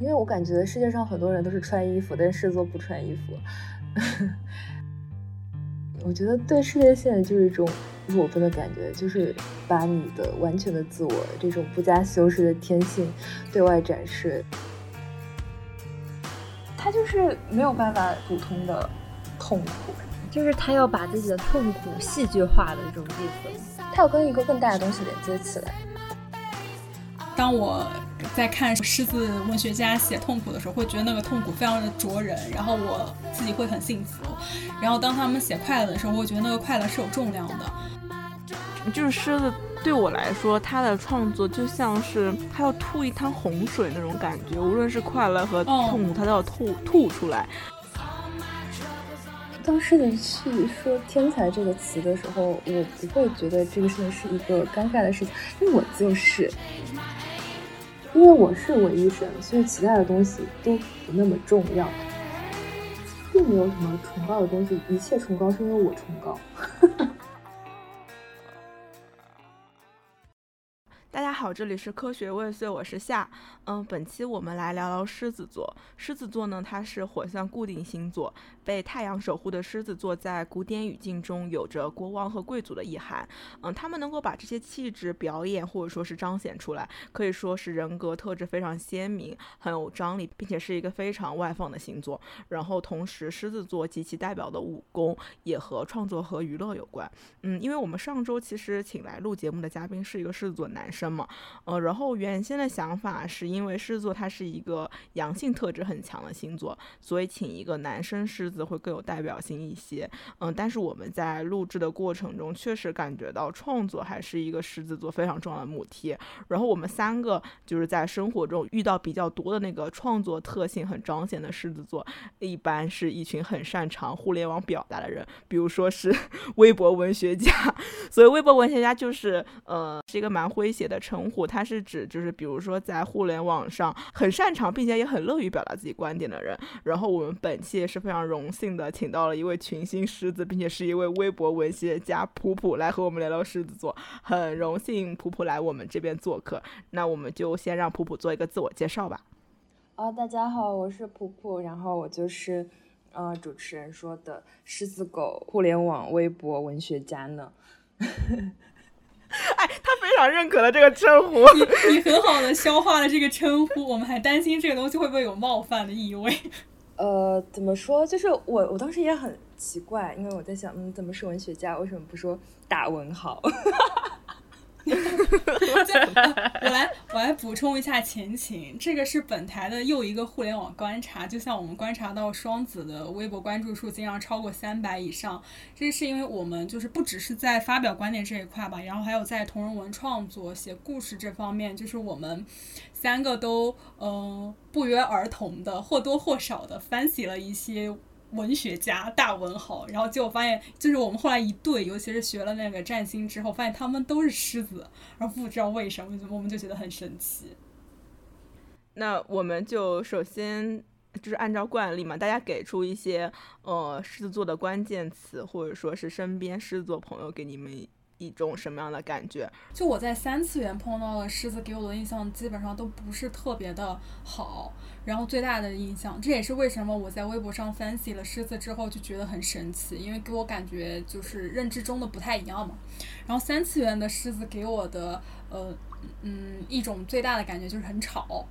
因为我感觉世界上很多人都是穿衣服，但是狮子座不穿衣服。我觉得对世界线就是一种裸奔的感觉，就是把你的完全的自我这种不加修饰的天性对外展示。他就是没有办法普通的痛苦，就是他要把自己的痛苦戏剧化的这种意思，他要跟一个更大的东西连接起来。当我在看狮子文学家写痛苦的时候，会觉得那个痛苦非常的灼人，然后我自己会很幸福。然后当他们写快乐的时候，我会觉得那个快乐是有重量的。就是狮子对我来说，他的创作就像是他要吐一滩洪水那种感觉，无论是快乐和痛苦，他都要吐吐出来。当狮子去说“天才”这个词的时候，我不会觉得这个事情是一个尴尬的事情，因为我就是。因为我是唯一神，所以其他的东西都不那么重要，并没有什么崇高的东西，一切崇高是因为我崇高。大家好，这里是科学未遂，我是夏。嗯，本期我们来聊聊狮子座。狮子座呢，它是火象固定星座，被太阳守护的狮子座，在古典语境中有着国王和贵族的意涵。嗯，他们能够把这些气质表演或者说是彰显出来，可以说是人格特质非常鲜明，很有张力，并且是一个非常外放的星座。然后，同时狮子座及其代表的武功也和创作和娱乐有关。嗯，因为我们上周其实请来录节目的嘉宾是一个狮子座男生。嘛，呃，然后原先的想法是因为狮子座它是一个阳性特质很强的星座，所以请一个男生狮子会更有代表性一些。嗯，但是我们在录制的过程中，确实感觉到创作还是一个狮子座非常重要的母题。然后我们三个就是在生活中遇到比较多的那个创作特性很彰显的狮子座，一般是一群很擅长互联网表达的人，比如说是 微博文学家。所以微博文学家就是呃是一个蛮诙谐的。称呼，它是指就是比如说在互联网上很擅长并且也很乐于表达自己观点的人。然后我们本期也是非常荣幸的，请到了一位群星狮子，并且是一位微博文学家普普来和我们聊聊狮子座。很荣幸普普来我们这边做客，那我们就先让普普做一个自我介绍吧。啊，大家好，我是普普，然后我就是呃主持人说的狮子狗互联网微博文学家呢。非常认可的这个称呼，你你很好的消化了这个称呼，我们还担心这个东西会不会有冒犯的意味。呃，怎么说？就是我我当时也很奇怪，因为我在想，嗯，怎么是文学家？为什么不说打文豪？我来，我来补充一下前情。这个是本台的又一个互联网观察，就像我们观察到双子的微博关注数经常超过三百以上，这是因为我们就是不只是在发表观点这一块吧，然后还有在同人文创作、写故事这方面，就是我们三个都嗯不约而同的或多或少的翻写了一些。文学家大文豪，然后结果发现，就是我们后来一对，尤其是学了那个占星之后，发现他们都是狮子，然后不知道为什么，我们就觉得很神奇。那我们就首先就是按照惯例嘛，大家给出一些呃狮子座的关键词，或者说是身边狮子座朋友给你们。一种什么样的感觉？就我在三次元碰到的狮子，给我的印象基本上都不是特别的好。然后最大的印象，这也是为什么我在微博上分析了狮子之后就觉得很神奇，因为给我感觉就是认知中的不太一样嘛。然后三次元的狮子给我的呃嗯一种最大的感觉就是很吵。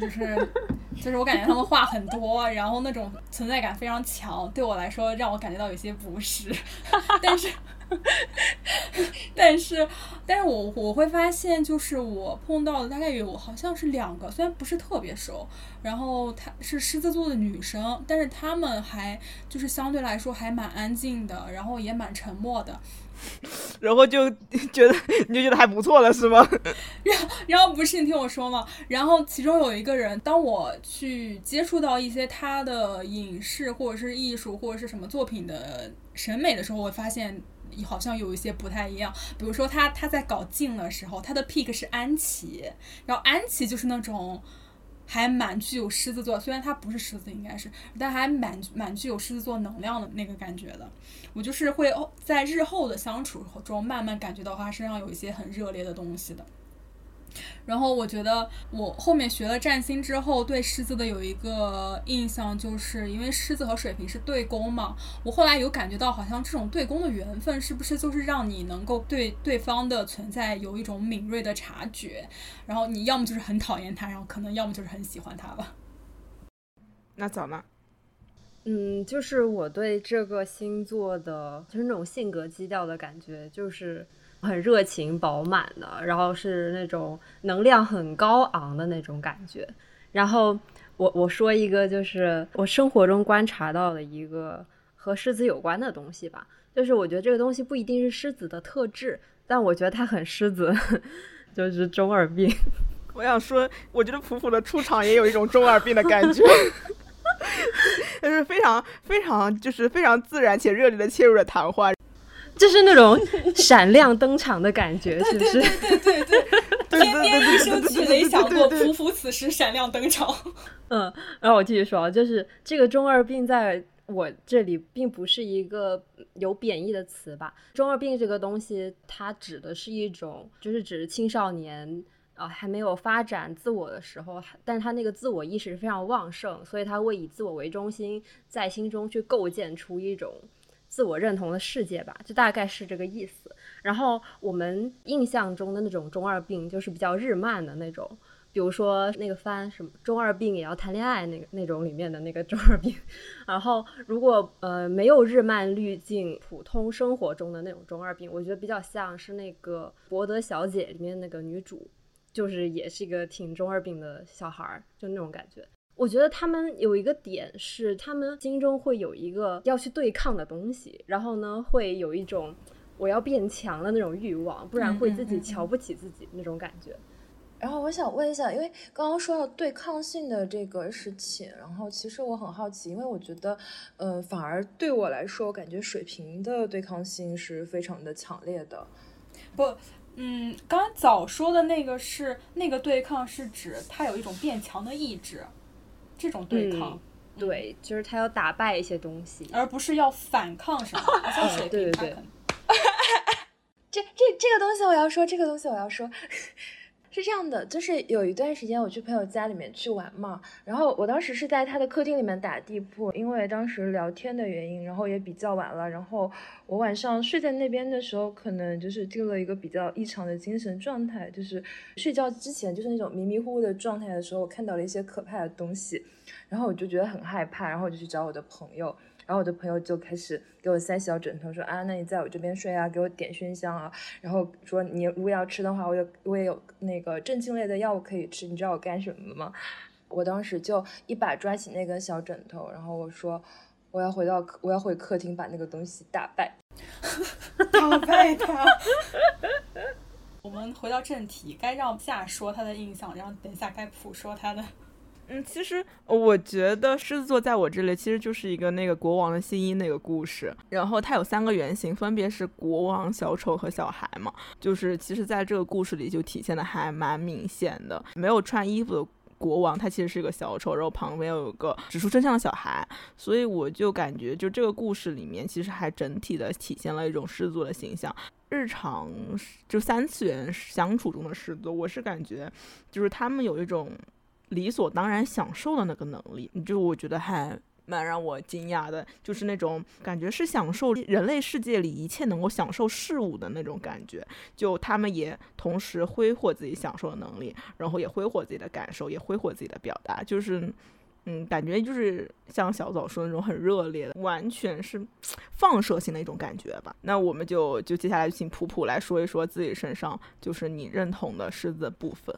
就是就是我感觉他们话很多，然后那种存在感非常强，对我来说让我感觉到有些不适。但是 但是但是我我会发现，就是我碰到的大概有好像是两个，虽然不是特别熟，然后她是狮子座的女生，但是她们还就是相对来说还蛮安静的，然后也蛮沉默的。然后就觉得你就觉得还不错了是吗？然后然后不是你听我说嘛，然后其中有一个人，当我去接触到一些他的影视或者是艺术或者是什么作品的审美的时候，我发现好像有一些不太一样。比如说他他在搞镜的时候，他的 pick 是安琪，然后安琪就是那种。还蛮具有狮子座，虽然他不是狮子，应该是，但还蛮蛮具有狮子座能量的那个感觉的。我就是会在日后的相处中，慢慢感觉到他身上有一些很热烈的东西的。然后我觉得我后面学了占星之后，对狮子的有一个印象，就是因为狮子和水瓶是对宫嘛。我后来有感觉到，好像这种对宫的缘分，是不是就是让你能够对对方的存在有一种敏锐的察觉？然后你要么就是很讨厌他，然后可能要么就是很喜欢他吧。那早呢？嗯，就是我对这个星座的，就是那种性格基调的感觉，就是很热情饱满的，然后是那种能量很高昂的那种感觉。然后我我说一个，就是我生活中观察到的一个和狮子有关的东西吧，就是我觉得这个东西不一定是狮子的特质，但我觉得它很狮子，就是中二病。我想说，我觉得普普的出场也有一种中二病的感觉。就是非常非常就是非常自然且热烈的切入了谈话，就是那种闪亮登场的感觉，是不是？对对对对对，天 边一声巨雷响过，匍匐此时闪亮登场。嗯，然后我继续说，就是这个中二病在我这里并不是一个有贬义的词吧？中二病这个东西，它指的是一种，就是指青少年。啊，还没有发展自我的时候，但是他那个自我意识非常旺盛，所以他会以自我为中心，在心中去构建出一种自我认同的世界吧，就大概是这个意思。然后我们印象中的那种中二病，就是比较日漫的那种，比如说那个番什么“中二病也要谈恋爱”那个那种里面的那个 中二病。然后如果呃没有日漫滤镜，普通生活中的那种中二病，我觉得比较像是那个《博德小姐》里面那个女主。就是也是一个挺中二病的小孩儿，就那种感觉。我觉得他们有一个点是，他们心中会有一个要去对抗的东西，然后呢，会有一种我要变强的那种欲望，不然会自己瞧不起自己那种感觉。然后我想问一下，因为刚刚说到对抗性的这个事情，然后其实我很好奇，因为我觉得，嗯，反而对我来说，我感觉水瓶的对抗性是非常的强烈的，不。嗯，刚刚早说的那个是那个对抗，是指他有一种变强的意志，这种对抗，对，就是他要打败一些东西，而不是要反抗什么。像水瓶，对对对。这这这个东西我要说，这个东西我要说。是这样的，就是有一段时间我去朋友家里面去玩嘛，然后我当时是在他的客厅里面打地铺，因为当时聊天的原因，然后也比较晚了，然后我晚上睡在那边的时候，可能就是进了一个比较异常的精神状态，就是睡觉之前就是那种迷迷糊糊的状态的时候，我看到了一些可怕的东西，然后我就觉得很害怕，然后我就去找我的朋友。然后我的朋友就开始给我塞小枕头，说啊，那你在我这边睡啊，给我点熏香啊，然后说你如果要吃的话，我有我也有那个镇静类的药物可以吃，你知道我干什么吗？我当时就一把抓起那根小枕头，然后我说我要回到我要回客厅把那个东西打败，打败他。我们回到正题，该让夏说他的印象，然后等一下该普说他的。嗯，其实我觉得狮子座在我这里其实就是一个那个国王的新衣那个故事，然后它有三个原型，分别是国王、小丑和小孩嘛。就是其实在这个故事里就体现的还蛮明显的，没有穿衣服的国王他其实是个小丑，然后旁边有个指出真相的小孩，所以我就感觉就这个故事里面其实还整体的体现了一种狮子座的形象。日常就三次元相处中的狮子，我是感觉就是他们有一种。理所当然享受的那个能力，就我觉得还蛮让我惊讶的，就是那种感觉是享受人类世界里一切能够享受事物的那种感觉。就他们也同时挥霍自己享受的能力，然后也挥霍自己的感受，也挥霍自己的表达，就是嗯，感觉就是像小枣说的那种很热烈的，完全是放射性的一种感觉吧。那我们就就接下来请普普来说一说自己身上就是你认同的狮子部分。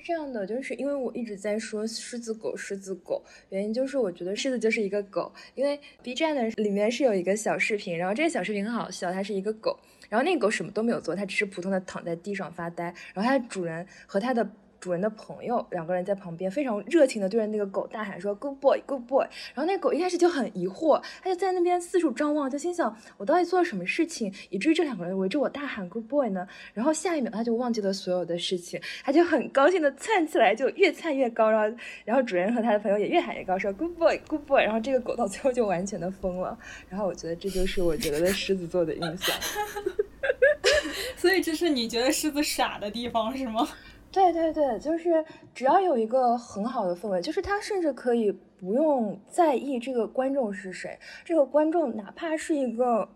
是这样的，就是因为我一直在说狮子狗，狮子狗，原因就是我觉得狮子就是一个狗，因为 B 站的里面是有一个小视频，然后这个小视频很好笑，它是一个狗，然后那个狗什么都没有做，它只是普通的躺在地上发呆，然后它的主人和它的。主人的朋友两个人在旁边非常热情的对着那个狗大喊说 “Good boy, Good boy”，然后那个狗一开始就很疑惑，它就在那边四处张望，就心想我到底做了什么事情，以至于这两个人围着我大喊 “Good boy” 呢？然后下一秒它就忘记了所有的事情，它就很高兴的窜起来，就越窜越高，然后然后主人和他的朋友也越喊越高，说 “Good boy, Good boy”，然后这个狗到最后就完全的疯了。然后我觉得这就是我觉得的狮子座的印象。所以这是你觉得狮子傻的地方是吗？对对对，就是只要有一个很好的氛围，就是他甚至可以不用在意这个观众是谁，这个观众哪怕是一个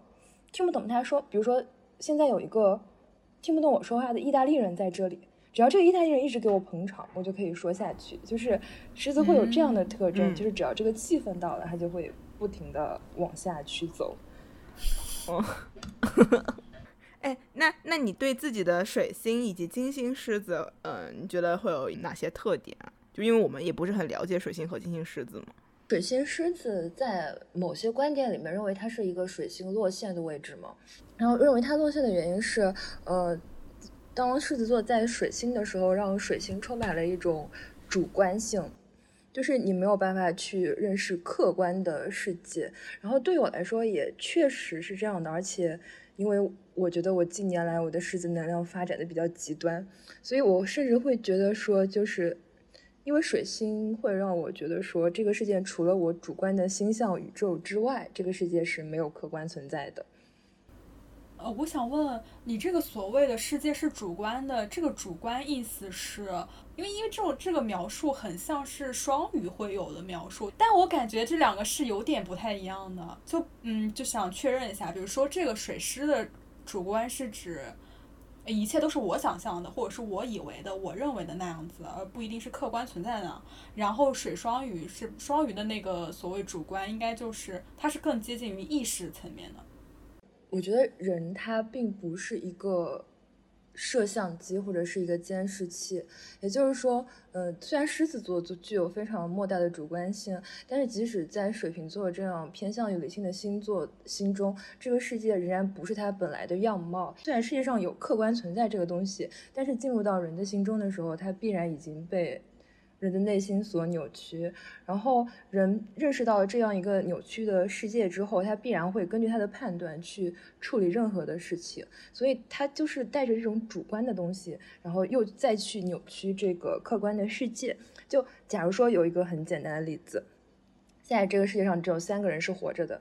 听不懂他说，比如说现在有一个听不懂我说话的意大利人在这里，只要这个意大利人一直给我捧场，我就可以说下去。就是狮子会有这样的特征，就是只要这个气氛到了，他就会不停的往下去走。哦。哎，那那你对自己的水星以及金星狮子，嗯，你觉得会有哪些特点啊？就因为我们也不是很了解水星和金星狮子嘛。水星狮子在某些观点里面认为它是一个水星落线的位置嘛，然后认为它落线的原因是，呃，当狮子座在水星的时候，让水星充满了一种主观性，就是你没有办法去认识客观的世界。然后对我来说也确实是这样的，而且。因为我觉得我近年来我的狮子能量发展的比较极端，所以我甚至会觉得说，就是因为水星会让我觉得说，这个世界除了我主观的星象宇宙之外，这个世界是没有客观存在的。呃，我想问你，这个所谓的世界是主观的，这个主观意思是因为因为这种这个描述很像是双鱼会有的描述，但我感觉这两个是有点不太一样的。就嗯，就想确认一下，比如说这个水狮的主观是指一切都是我想象的，或者是我以为的、我认为的那样子，而不一定是客观存在的。然后水双鱼是双鱼的那个所谓主观，应该就是它是更接近于意识层面的。我觉得人他并不是一个摄像机或者是一个监视器，也就是说，呃，虽然狮子座就具有非常莫大的主观性，但是即使在水瓶座这样偏向于理性的星座心中，这个世界仍然不是它本来的样貌。虽然世界上有客观存在这个东西，但是进入到人的心中的时候，它必然已经被。人的内心所扭曲，然后人认识到了这样一个扭曲的世界之后，他必然会根据他的判断去处理任何的事情，所以他就是带着这种主观的东西，然后又再去扭曲这个客观的世界。就假如说有一个很简单的例子，现在这个世界上只有三个人是活着的，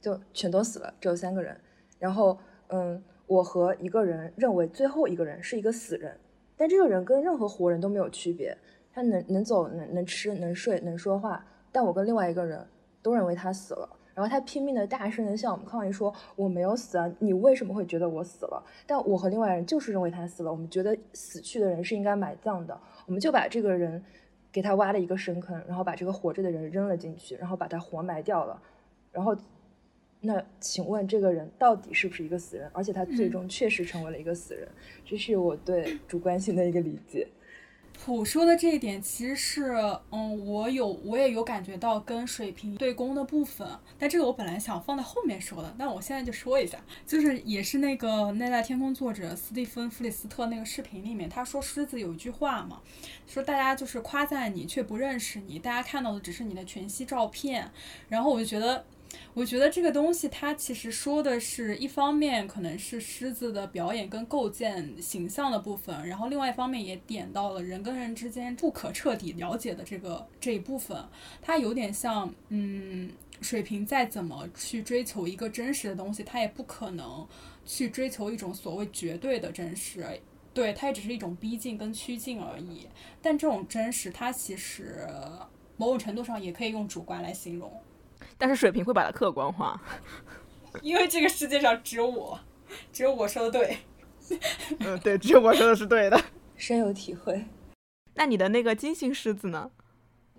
就全都死了，只有三个人。然后，嗯，我和一个人认为最后一个人是一个死人，但这个人跟任何活人都没有区别。他能能走，能能吃，能睡，能说话，但我跟另外一个人都认为他死了。然后他拼命的大声的向我们抗议说：“我没有死啊，你为什么会觉得我死了？”但我和另外人就是认为他死了，我们觉得死去的人是应该埋葬的，我们就把这个人给他挖了一个深坑，然后把这个活着的人扔了进去，然后把他活埋掉了。然后，那请问这个人到底是不是一个死人？而且他最终确实成为了一个死人，这是我对主观性的一个理解。普说的这一点其实是，嗯，我有我也有感觉到跟水瓶对攻的部分，但这个我本来想放在后面说的，但我现在就说一下，就是也是那个《奈在天空》作者斯蒂芬·弗里斯特那个视频里面，他说狮子有一句话嘛，说大家就是夸赞你却不认识你，大家看到的只是你的全息照片，然后我就觉得。我觉得这个东西，它其实说的是一方面可能是狮子的表演跟构建形象的部分，然后另外一方面也点到了人跟人之间不可彻底了解的这个这一部分。它有点像，嗯，水瓶再怎么去追求一个真实的东西，它也不可能去追求一种所谓绝对的真实，对，它也只是一种逼近跟趋近而已。但这种真实，它其实某种程度上也可以用主观来形容。但是水瓶会把它客观化，因为这个世界上只有我，只有我说的对。嗯，对，只有我说的是对的，深有体会。那你的那个金星狮子呢？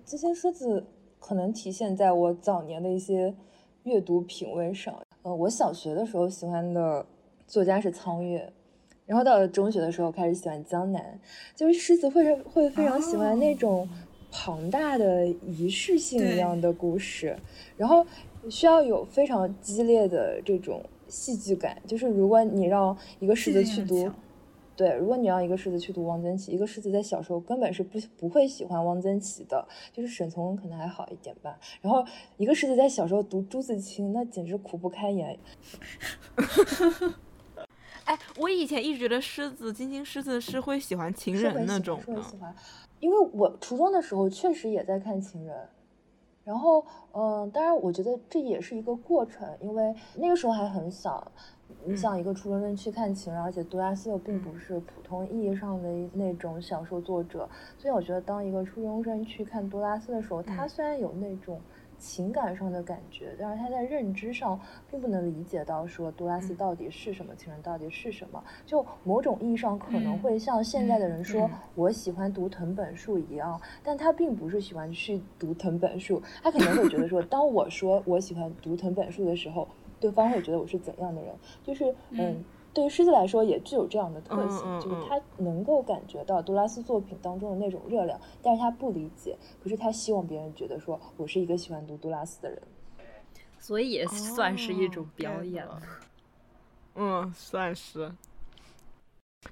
金星狮子可能体现在我早年的一些阅读品味上。呃，我小学的时候喜欢的作家是苍月，然后到了中学的时候开始喜欢江南，就是狮子会会非常喜欢那种。庞大的仪式性一样的故事，然后需要有非常激烈的这种戏剧感。就是如果你让一个狮子去读，对，如果你让一个狮子去读汪曾祺，一个狮子在小时候根本是不不会喜欢汪曾祺的，就是沈从文可能还好一点吧。然后一个狮子在小时候读朱自清，那简直苦不堪言。哎，我以前一直觉得狮子金星狮子是会喜欢情人那种的。因为我初中的时候确实也在看情人，然后，嗯，当然我觉得这也是一个过程，因为那个时候还很小，你想一个初中生去看情人，而且杜拉斯又并不是普通意义上的那种小说作者，所以我觉得当一个初中生去看杜拉斯的时候，他虽然有那种。情感上的感觉，但是他在认知上并不能理解到说杜拉斯到底是什么，情人到底是什么。就某种意义上可能会像现在的人说我喜欢读藤本树一样，但他并不是喜欢去读藤本树，他可能会觉得说，当我说我喜欢读藤本树的时候，对方会觉得我是怎样的人？就是嗯。对于狮子来说，也具有这样的特性，就是他能够感觉到杜拉斯作品当中的那种热量，但是他不理解，可是他希望别人觉得说我是一个喜欢读杜拉斯的人，所以也算是一种表演了。嗯，算是。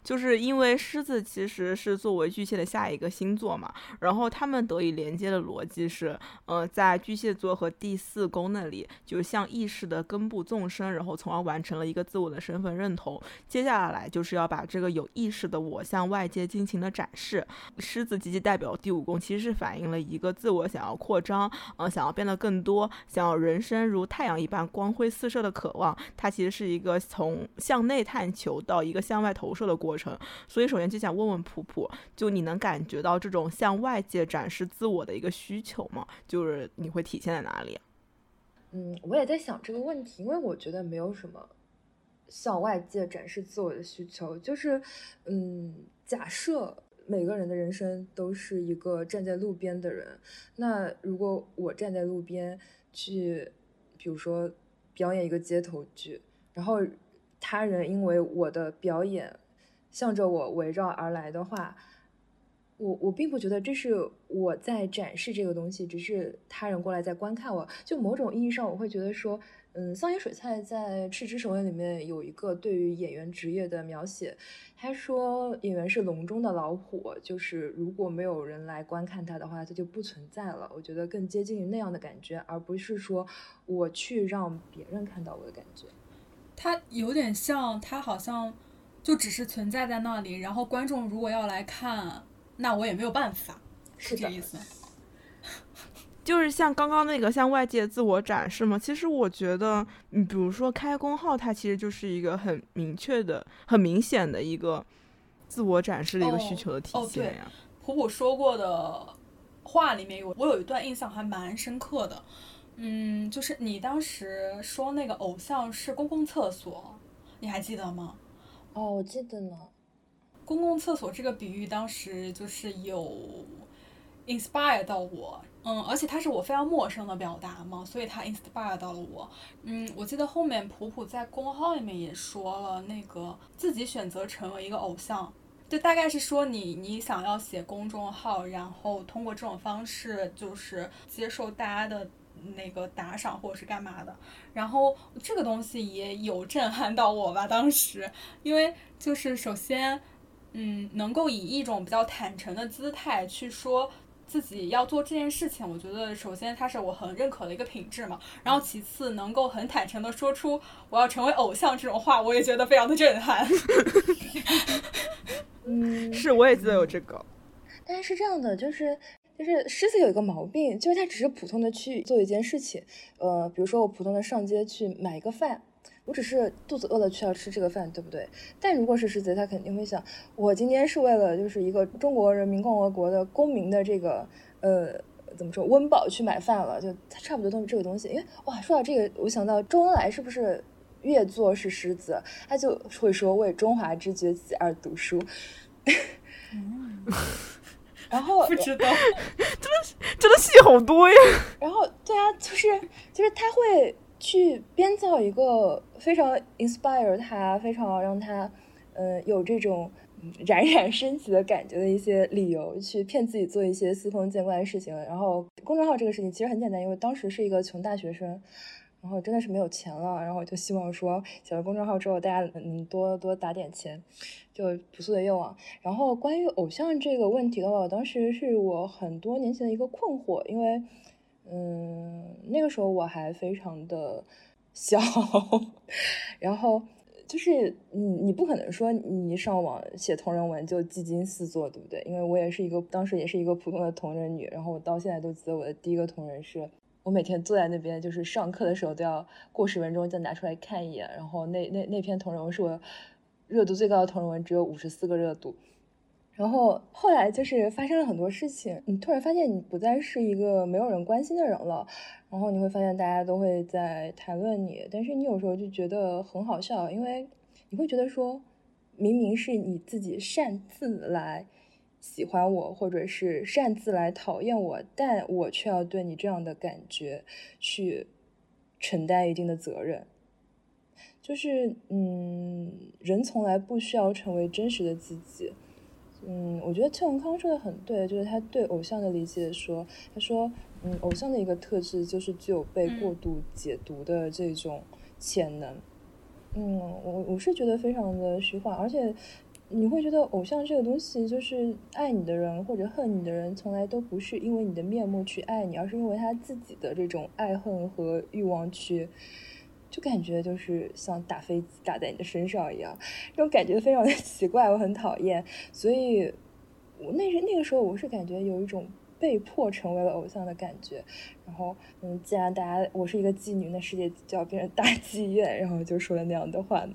就是因为狮子其实是作为巨蟹的下一个星座嘛，然后他们得以连接的逻辑是，呃，在巨蟹座和第四宫那里，就是向意识的根部纵深，然后从而完成了一个自我的身份认同。接下来就是要把这个有意识的我向外界尽情的展示。狮子积极代表第五宫，其实是反映了一个自我想要扩张，呃，想要变得更多，想要人生如太阳一般光辉四射的渴望。它其实是一个从向内探求到一个向外投射的。过程，所以首先就想问问普普，就你能感觉到这种向外界展示自我的一个需求吗？就是你会体现在哪里？嗯，我也在想这个问题，因为我觉得没有什么向外界展示自我的需求，就是嗯，假设每个人的人生都是一个站在路边的人，那如果我站在路边去，比如说表演一个街头剧，然后他人因为我的表演。向着我围绕而来的话，我我并不觉得这是我在展示这个东西，只是他人过来在观看我。就某种意义上，我会觉得说，嗯，桑野水菜在《赤之守卫》里面有一个对于演员职业的描写，他说演员是笼中的老虎，就是如果没有人来观看他的话，他就不存在了。我觉得更接近于那样的感觉，而不是说我去让别人看到我的感觉。他有点像，他好像。就只是存在在那里，然后观众如果要来看，那我也没有办法，是这意思。就是像刚刚那个向外界自我展示嘛，其实我觉得，你比如说开工号，它其实就是一个很明确的、很明显的一个自我展示的一个需求的体现呀。普普说过的话里面有，我有一段印象还蛮深刻的，嗯，就是你当时说那个偶像是公共厕所，你还记得吗？哦，我记得呢。公共厕所这个比喻当时就是有 inspire 到我，嗯，而且它是我非常陌生的表达嘛，所以它 inspire 到了我。嗯，我记得后面普普在公号里面也说了，那个自己选择成为一个偶像，就大概是说你你想要写公众号，然后通过这种方式就是接受大家的。那个打赏或者是干嘛的，然后这个东西也有震撼到我吧，当时，因为就是首先，嗯，能够以一种比较坦诚的姿态去说自己要做这件事情，我觉得首先它是我很认可的一个品质嘛，然后其次能够很坦诚的说出我要成为偶像这种话，我也觉得非常的震撼。嗯，是，我也记得有这个，但是是这样的，就是。就是狮子有一个毛病，就是他只是普通的去做一件事情，呃，比如说我普通的上街去买一个饭，我只是肚子饿了去要吃这个饭，对不对？但如果是狮子，他肯定会想，我今天是为了就是一个中国人民共和国的公民的这个呃怎么说温饱去买饭了，就他差不多都是这个东西。因为哇，说到这个，我想到周恩来是不是越做是狮子，他就会说为中华之崛起而读书。然后不知道，真的真的戏好多呀。然后对啊，就是就是他会去编造一个非常 inspire 他，非常让他嗯有这种冉冉升起的感觉的一些理由，去骗自己做一些司空见惯的事情。然后公众号这个事情其实很简单，因为当时是一个穷大学生。然后真的是没有钱了，然后我就希望说，写了公众号之后，大家能多多打点钱，就朴素的愿望。然后关于偶像这个问题的话，我当时是我很多年前的一个困惑，因为，嗯，那个时候我还非常的小，然后就是你你不可能说你一上网写同人文就技惊四座，对不对？因为我也是一个当时也是一个普通的同人女，然后我到现在都记得我的第一个同人是。我每天坐在那边，就是上课的时候都要过十分钟再拿出来看一眼。然后那那那篇同人文是我热度最高的同人文，只有五十四个热度。然后后来就是发生了很多事情，你突然发现你不再是一个没有人关心的人了。然后你会发现大家都会在谈论你，但是你有时候就觉得很好笑，因为你会觉得说，明明是你自己擅自来。喜欢我，或者是擅自来讨厌我，但我却要对你这样的感觉去承担一定的责任。就是，嗯，人从来不需要成为真实的自己。嗯，我觉得邱永康说的很对，就是他对偶像的理解说，他说，嗯，偶像的一个特质就是具有被过度解读的这种潜能。嗯，我我是觉得非常的虚幻，而且。你会觉得偶像这个东西，就是爱你的人或者恨你的人，从来都不是因为你的面目去爱你，而是因为他自己的这种爱恨和欲望去，就感觉就是像打飞机打在你的身上一样，这种感觉非常的 奇怪，我很讨厌。所以，我那时那个时候我是感觉有一种被迫成为了偶像的感觉。然后，嗯，既然大家我是一个妓女，那世界就要变成大妓院，然后就说了那样的话。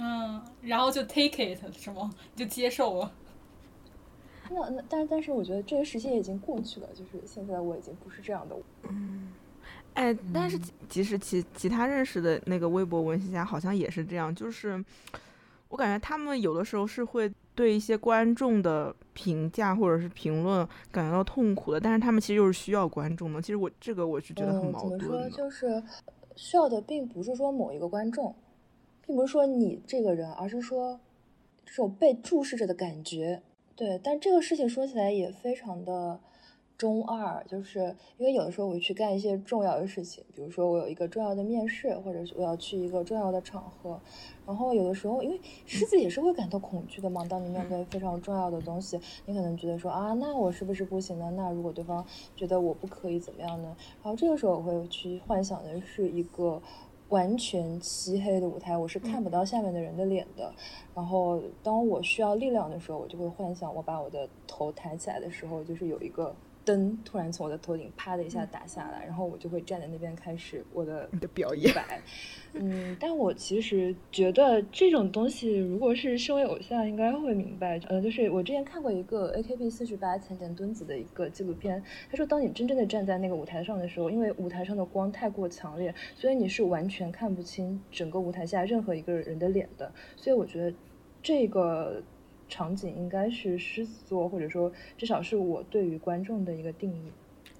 嗯，然后就 take it 是吗？就接受了。那那但但是我觉得这个时期已经过去了，就是现在我已经不是这样的。嗯，哎，但是其实其其他认识的那个微博文学家好像也是这样，就是我感觉他们有的时候是会对一些观众的评价或者是评论感觉到痛苦的，但是他们其实又是需要观众的。其实我这个我是觉得很矛盾。怎么说？就是需要的并不是说某一个观众。并不是说你这个人，而是说这种被注视着的感觉。对，但这个事情说起来也非常的中二，就是因为有的时候我去干一些重要的事情，比如说我有一个重要的面试，或者是我要去一个重要的场合，然后有的时候因为狮子也是会感到恐惧的嘛。当你面对非常重要的东西，你可能觉得说啊，那我是不是不行呢？那如果对方觉得我不可以怎么样呢？然后这个时候我会去幻想的是一个。完全漆黑的舞台，我是看不到下面的人的脸的。然后，当我需要力量的时候，我就会幻想，我把我的头抬起来的时候，就是有一个。灯突然从我的头顶啪的一下打下来，然后我就会站在那边开始我的你的表演。嗯，但我其实觉得这种东西，如果是身为偶像，应该会明白。呃，就是我之前看过一个 AKB 四十八前田敦子的一个纪录片，他说，当你真正的站在那个舞台上的时候，因为舞台上的光太过强烈，所以你是完全看不清整个舞台下任何一个人的脸的。所以我觉得这个。场景应该是狮子座，或者说至少是我对于观众的一个定义。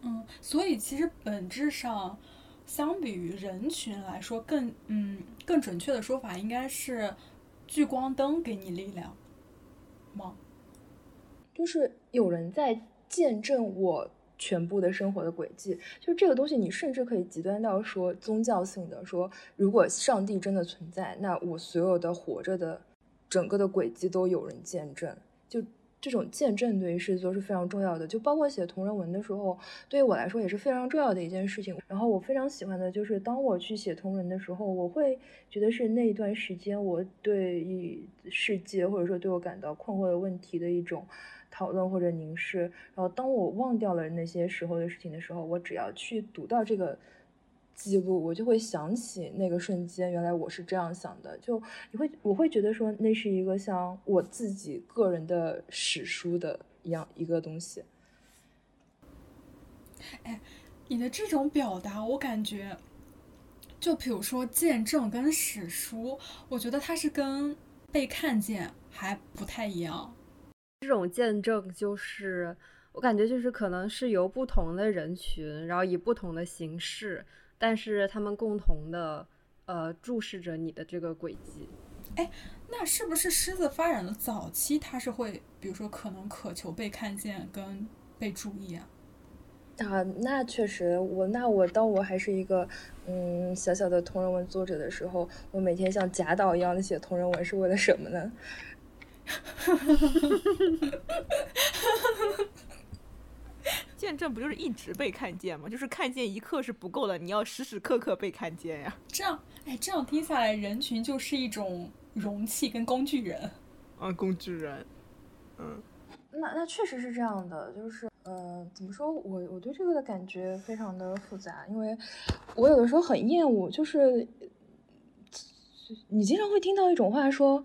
嗯，所以其实本质上，相比于人群来说，更嗯更准确的说法应该是聚光灯给你力量吗？就是有人在见证我全部的生活的轨迹。就这个东西，你甚至可以极端到说宗教性的，说如果上帝真的存在，那我所有的活着的。整个的轨迹都有人见证，就这种见证对于狮子座是非常重要的。就包括写同人文的时候，对于我来说也是非常重要的一件事情。然后我非常喜欢的就是，当我去写同人的时候，我会觉得是那一段时间我对于世界或者说对我感到困惑的问题的一种讨论或者凝视。然后当我忘掉了那些时候的事情的时候，我只要去读到这个。记录，我就会想起那个瞬间，原来我是这样想的。就你会，我会觉得说，那是一个像我自己个人的史书的一样一个东西。哎，你的这种表达，我感觉，就比如说见证跟史书，我觉得它是跟被看见还不太一样。这种见证就是，我感觉就是可能是由不同的人群，然后以不同的形式。但是他们共同的，呃，注视着你的这个轨迹。哎，那是不是狮子发展的早期，它是会，比如说可能渴求被看见跟被注意啊？啊，那确实，我那我当我还是一个嗯小小的同人文作者的时候，我每天像贾导一样的写同人文是为了什么呢？见证不就是一直被看见吗？就是看见一刻是不够的，你要时时刻刻被看见呀。这样，哎，这样听下来，人群就是一种容器跟工具人。啊，工具人。嗯，那那确实是这样的，就是呃，怎么说我我对这个的感觉非常的复杂，因为我有的时候很厌恶，就是你经常会听到一种话说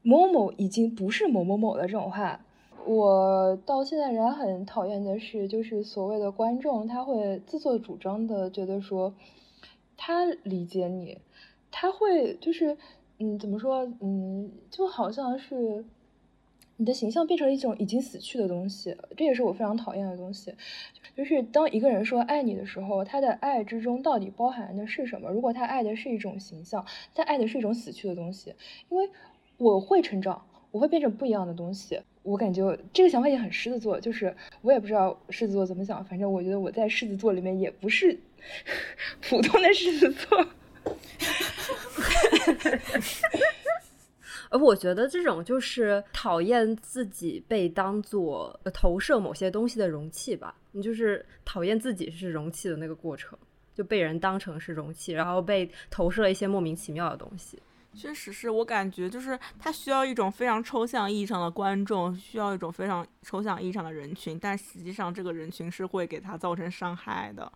某某某已经不是某某某的这种话。我到现在仍然很讨厌的是，就是所谓的观众，他会自作主张的觉得说他理解你，他会就是嗯，怎么说嗯，就好像是。你的形象变成了一种已经死去的东西，这也是我非常讨厌的东西。就是当一个人说爱你的时候，他的爱之中到底包含的是什么？如果他爱的是一种形象，他爱的是一种死去的东西。因为我会成长，我会变成不一样的东西。我感觉这个想法也很狮子座，就是我也不知道狮子座怎么想，反正我觉得我在狮子座里面也不是 普通的狮子座。而 我觉得这种就是讨厌自己被当做投射某些东西的容器吧，你就是讨厌自己是容器的那个过程，就被人当成是容器，然后被投射了一些莫名其妙的东西。确实是我感觉就是他需要一种非常抽象意义上的观众，需要一种非常抽象意义上的人群，但实际上这个人群是会给他造成伤害的。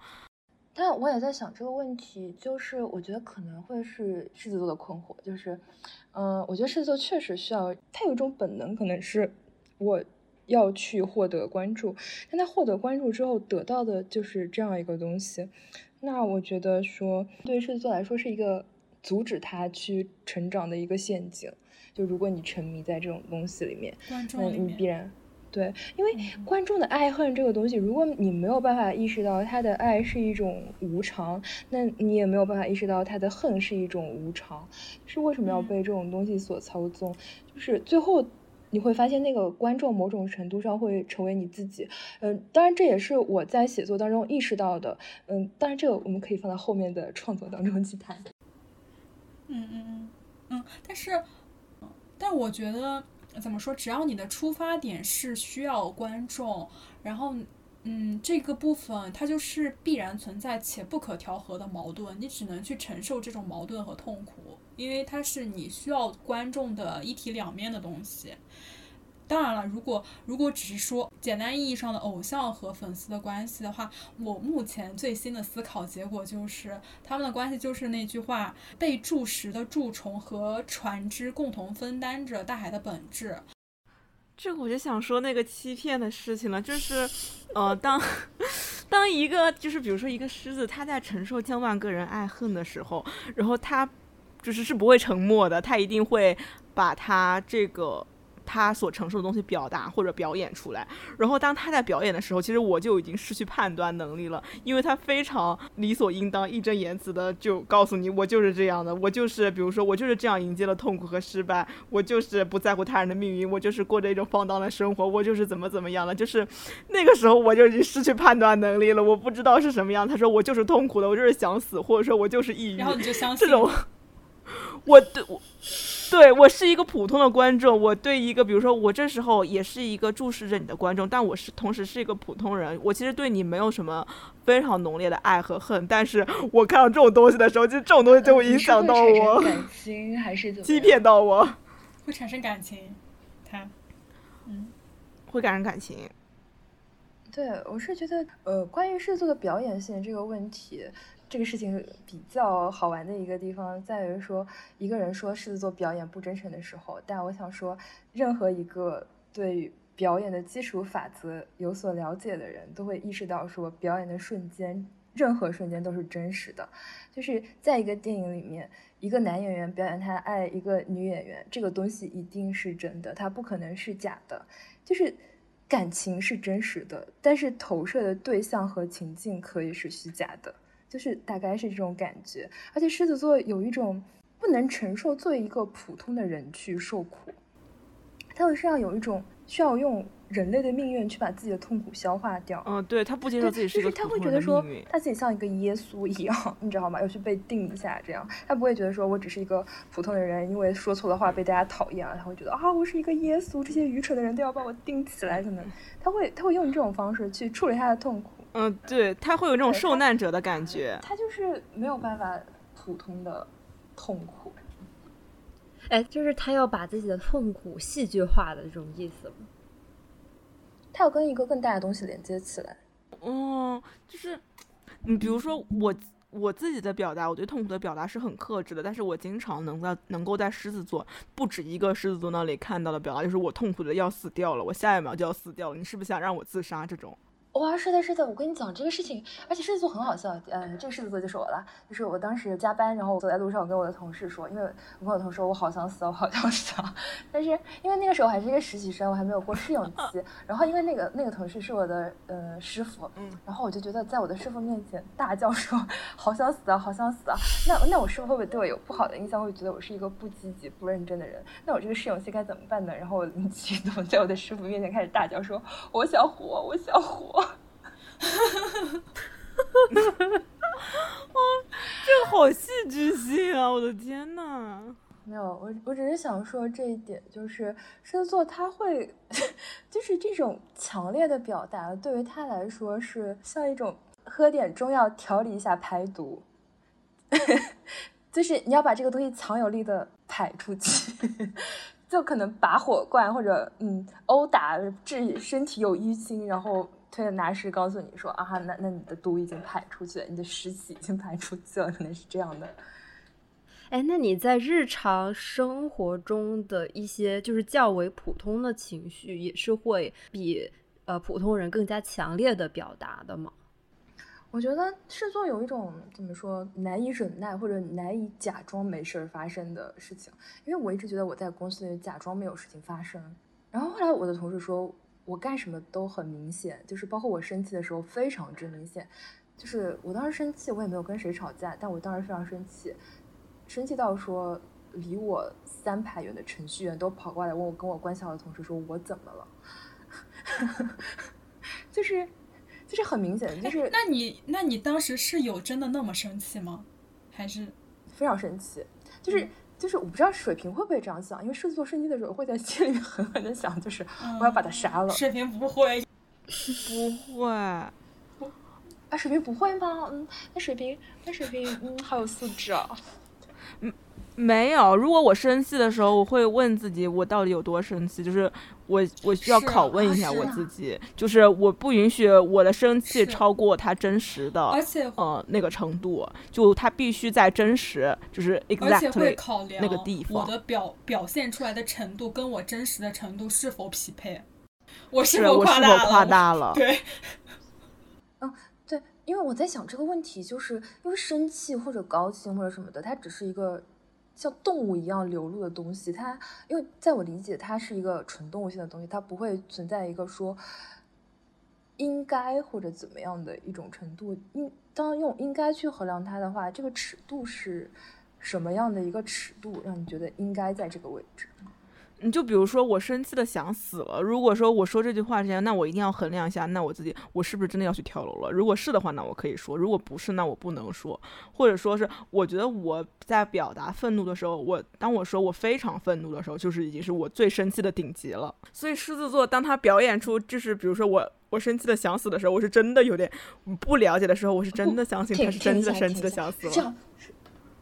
但我也在想这个问题，就是我觉得可能会是狮子座的困惑，就是，嗯，我觉得狮子座确实需要，他有一种本能，可能是我要去获得关注，但他获得关注之后得到的就是这样一个东西，那我觉得说对于狮子座来说是一个阻止他去成长的一个陷阱，就如果你沉迷在这种东西里面，那你必然。对，因为观众的爱恨这个东西，如果你没有办法意识到他的爱是一种无常，那你也没有办法意识到他的恨是一种无常。是为什么要被这种东西所操纵？就是最后你会发现，那个观众某种程度上会成为你自己。嗯，当然这也是我在写作当中意识到的。嗯，当然这个我们可以放在后面的创作当中去谈。嗯嗯嗯嗯，但是，但我觉得。怎么说？只要你的出发点是需要观众，然后，嗯，这个部分它就是必然存在且不可调和的矛盾，你只能去承受这种矛盾和痛苦，因为它是你需要观众的一体两面的东西。当然了，如果如果只是说简单意义上的偶像和粉丝的关系的话，我目前最新的思考结果就是，他们的关系就是那句话：被注食的蛀虫和船只共同分担着大海的本质。这个我就想说那个欺骗的事情了，就是，呃，当当一个就是比如说一个狮子，他在承受千万个人爱恨的时候，然后他就是是不会沉默的，他一定会把他这个。他所承受的东西表达或者表演出来，然后当他在表演的时候，其实我就已经失去判断能力了，因为他非常理所应当、义正言辞的就告诉你，我就是这样的，我就是，比如说我就是这样迎接了痛苦和失败，我就是不在乎他人的命运，我就是过着一种放荡的生活，我就是怎么怎么样了，就是那个时候我就已经失去判断能力了，我不知道是什么样。他说我就是痛苦的，我就是想死，或者说我就是抑郁，然后你就相信这种，我对我。对我是一个普通的观众，我对一个，比如说我这时候也是一个注视着你的观众，但我是同时是一个普通人，我其实对你没有什么非常浓烈的爱和恨，但是我看到这种东西的时候，其实这种东西就会影响到我，感情还是怎 欺骗到我，会产生感情，他，嗯，会感生感情。对，我是觉得，呃，关于制作的表演性这个问题。这个事情比较好玩的一个地方在于说，一个人说狮子座表演不真诚的时候，但我想说，任何一个对表演的基础法则有所了解的人都会意识到，说表演的瞬间，任何瞬间都是真实的。就是在一个电影里面，一个男演员表演他爱一个女演员，这个东西一定是真的，它不可能是假的。就是感情是真实的，但是投射的对象和情境可以是虚假的。就是大概是这种感觉，而且狮子座有一种不能承受作为一个普通的人去受苦，他会身上有一种需要用人类的命运去把自己的痛苦消化掉。嗯，对他不接受自己是一个他会觉得说他自己像一个耶稣一样，你知道吗？要去被定一下这样，他不会觉得说我只是一个普通的人，因为说错的话被大家讨厌了，他会觉得啊，我是一个耶稣，这些愚蠢的人都要把我定起来，可能他会他会用这种方式去处理他的痛苦。嗯，对他会有这种受难者的感觉，他就是没有办法普通的痛苦，哎，就是他要把自己的痛苦戏剧化的这种意思吗？它要跟一个更大的东西连接起来。哦，就是，你比如说我我自己的表达，我对痛苦的表达是很克制的，但是我经常能在能够在狮子座不止一个狮子座那里看到的表达，就是我痛苦的要死掉了，我下一秒就要死掉了，你是不是想让我自杀这种？哇，是的，是的，我跟你讲这个事情，而且狮子座很好笑，嗯，这个狮子座就是我了，就是我当时加班，然后我走在路上，我跟我的同事说，因为我跟我同事说，我好想死，我好想死，但是因为那个时候还是一个实习生，我还没有过试用期，然后因为那个那个同事是我的呃师傅，嗯，然后我就觉得在我的师傅面前大叫说好想死啊，好想死啊，那那我师傅会不会对我有不好的印象，会觉得我是一个不积极、不认真的人？那我这个试用期该怎么办呢？然后我灵机一动，在我的师傅面前开始大叫说我想活，我想活。哈哈哈哈哈！哈，这个好戏剧性啊！我的天呐！没有，我我只是想说这一点，就是狮子座他会，就是这种强烈的表达，对于他来说是像一种喝点中药调理一下排毒，就是你要把这个东西强有力的排出去，就可能拔火罐或者嗯殴打致身体有淤青，然后。推着拿师告诉你说啊，那那你的毒已经排出去了，你的湿气已经排出去了，可能是这样的。哎，那你在日常生活中的一些就是较为普通的情绪，也是会比呃普通人更加强烈的表达的吗？我觉得是做有一种怎么说难以忍耐或者难以假装没事儿发生的事情，因为我一直觉得我在公司里假装没有事情发生，然后后来我的同事说。我干什么都很明显，就是包括我生气的时候非常之明显。就是我当时生气，我也没有跟谁吵架，但我当时非常生气，生气到说离我三排远的程序员都跑过来问我跟我关系好的同事说我怎么了，就是就是很明显，就是那你那你当时是有真的那么生气吗？还是非常生气？就是。就是我不知道水瓶会不会这样想，因为狮子座生气的时候会在心里面狠狠的想，就是我要把他杀了。水瓶不会，不会，啊，水瓶不会吗？嗯，那水瓶，那水瓶，嗯，好有素质啊。嗯。没有，如果我生气的时候，我会问自己，我到底有多生气？就是我，我需要拷问一下我自己，就是我不允许我的生气超过他真实的，而且呃那个程度，就他必须在真实，就是 exactly 那个地方，我的表表现出来的程度跟我真实的程度是否匹配？我是否夸大了？对，嗯，对，因为我在想这个问题，就是因为生气或者高兴或者什么的，它只是一个。像动物一样流露的东西，它因为在我理解，它是一个纯动物性的东西，它不会存在一个说应该或者怎么样的一种程度。应当用应该去衡量它的话，这个尺度是什么样的一个尺度，让你觉得应该在这个位置？你就比如说，我生气的想死了。如果说我说这句话之前，那我一定要衡量一下，那我自己我是不是真的要去跳楼了？如果是的话，那我可以说；如果不是，那我不能说。或者说是，我觉得我在表达愤怒的时候，我当我说我非常愤怒的时候，就是已经是我最生气的顶级了。所以狮子座，当他表演出就是比如说我我生气的想死的时候，我是真的有点不了解的时候，我是真的相信他是真的生气的想死了。这样，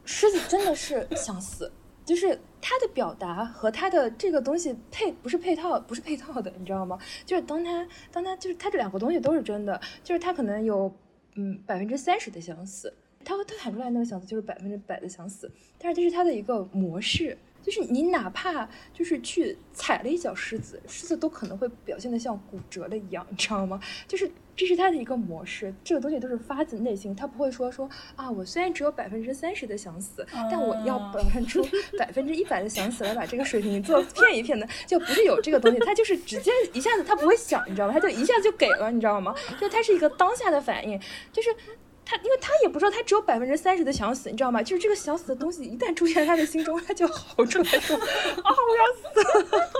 狮子真的是想死。就是他的表达和他的这个东西配不是配套，不是配套的，你知道吗？就是当他当他就是他这两个东西都是真的，就是他可能有嗯百分之三十的相似，他他喊出来那个相似就是百分之百的相似，但是这是他的一个模式。就是你哪怕就是去踩了一脚狮子，狮子都可能会表现的像骨折了一样，你知道吗？就是这是它的一个模式，这个东西都是发自内心，他不会说说啊，我虽然只有百分之三十的想死，但我要 表现出百分之一百的想死来把这个水平做骗一骗的，就不是有这个东西，他就是直接一下子他不会想，你知道吗？他就一下子就给了，你知道吗？就他是一个当下的反应，就是。他因为他也不知道，他只有百分之三十的想死，你知道吗？就是这个想死的东西一旦出现在他的心中，他就嚎出来说：“啊，我要死了！”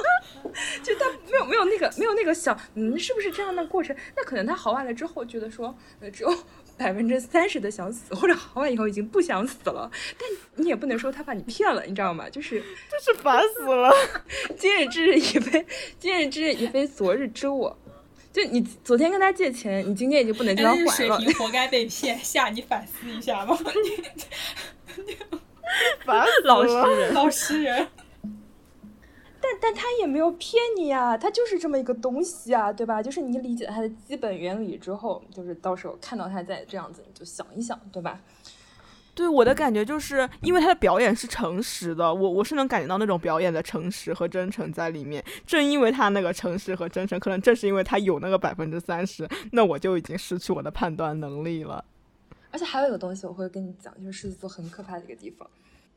就他没有没有那个没有那个想，嗯，是不是这样的过程？那可能他嚎完了之后，觉得说，呃，只有 百分之三十的想死，或者嚎完以后已经不想死了。但你也不能说他把你骗了，你知道吗？就是就是烦死了。今日之日已非今日之日已非昨日之我。就你昨天跟他借钱，你今天已经不能叫他还了。水平活该被骗，吓你反思一下吧。你 烦死老实人，老实人。但但他也没有骗你呀，他就是这么一个东西啊，对吧？就是你理解他的基本原理之后，就是到时候看到他在这样子，你就想一想，对吧？对我的感觉就是，因为他的表演是诚实的，我我是能感觉到那种表演的诚实和真诚在里面。正因为他那个诚实和真诚，可能正是因为他有那个百分之三十，那我就已经失去我的判断能力了。而且还有一个东西，我会跟你讲，就是狮子座很可怕的一个地方，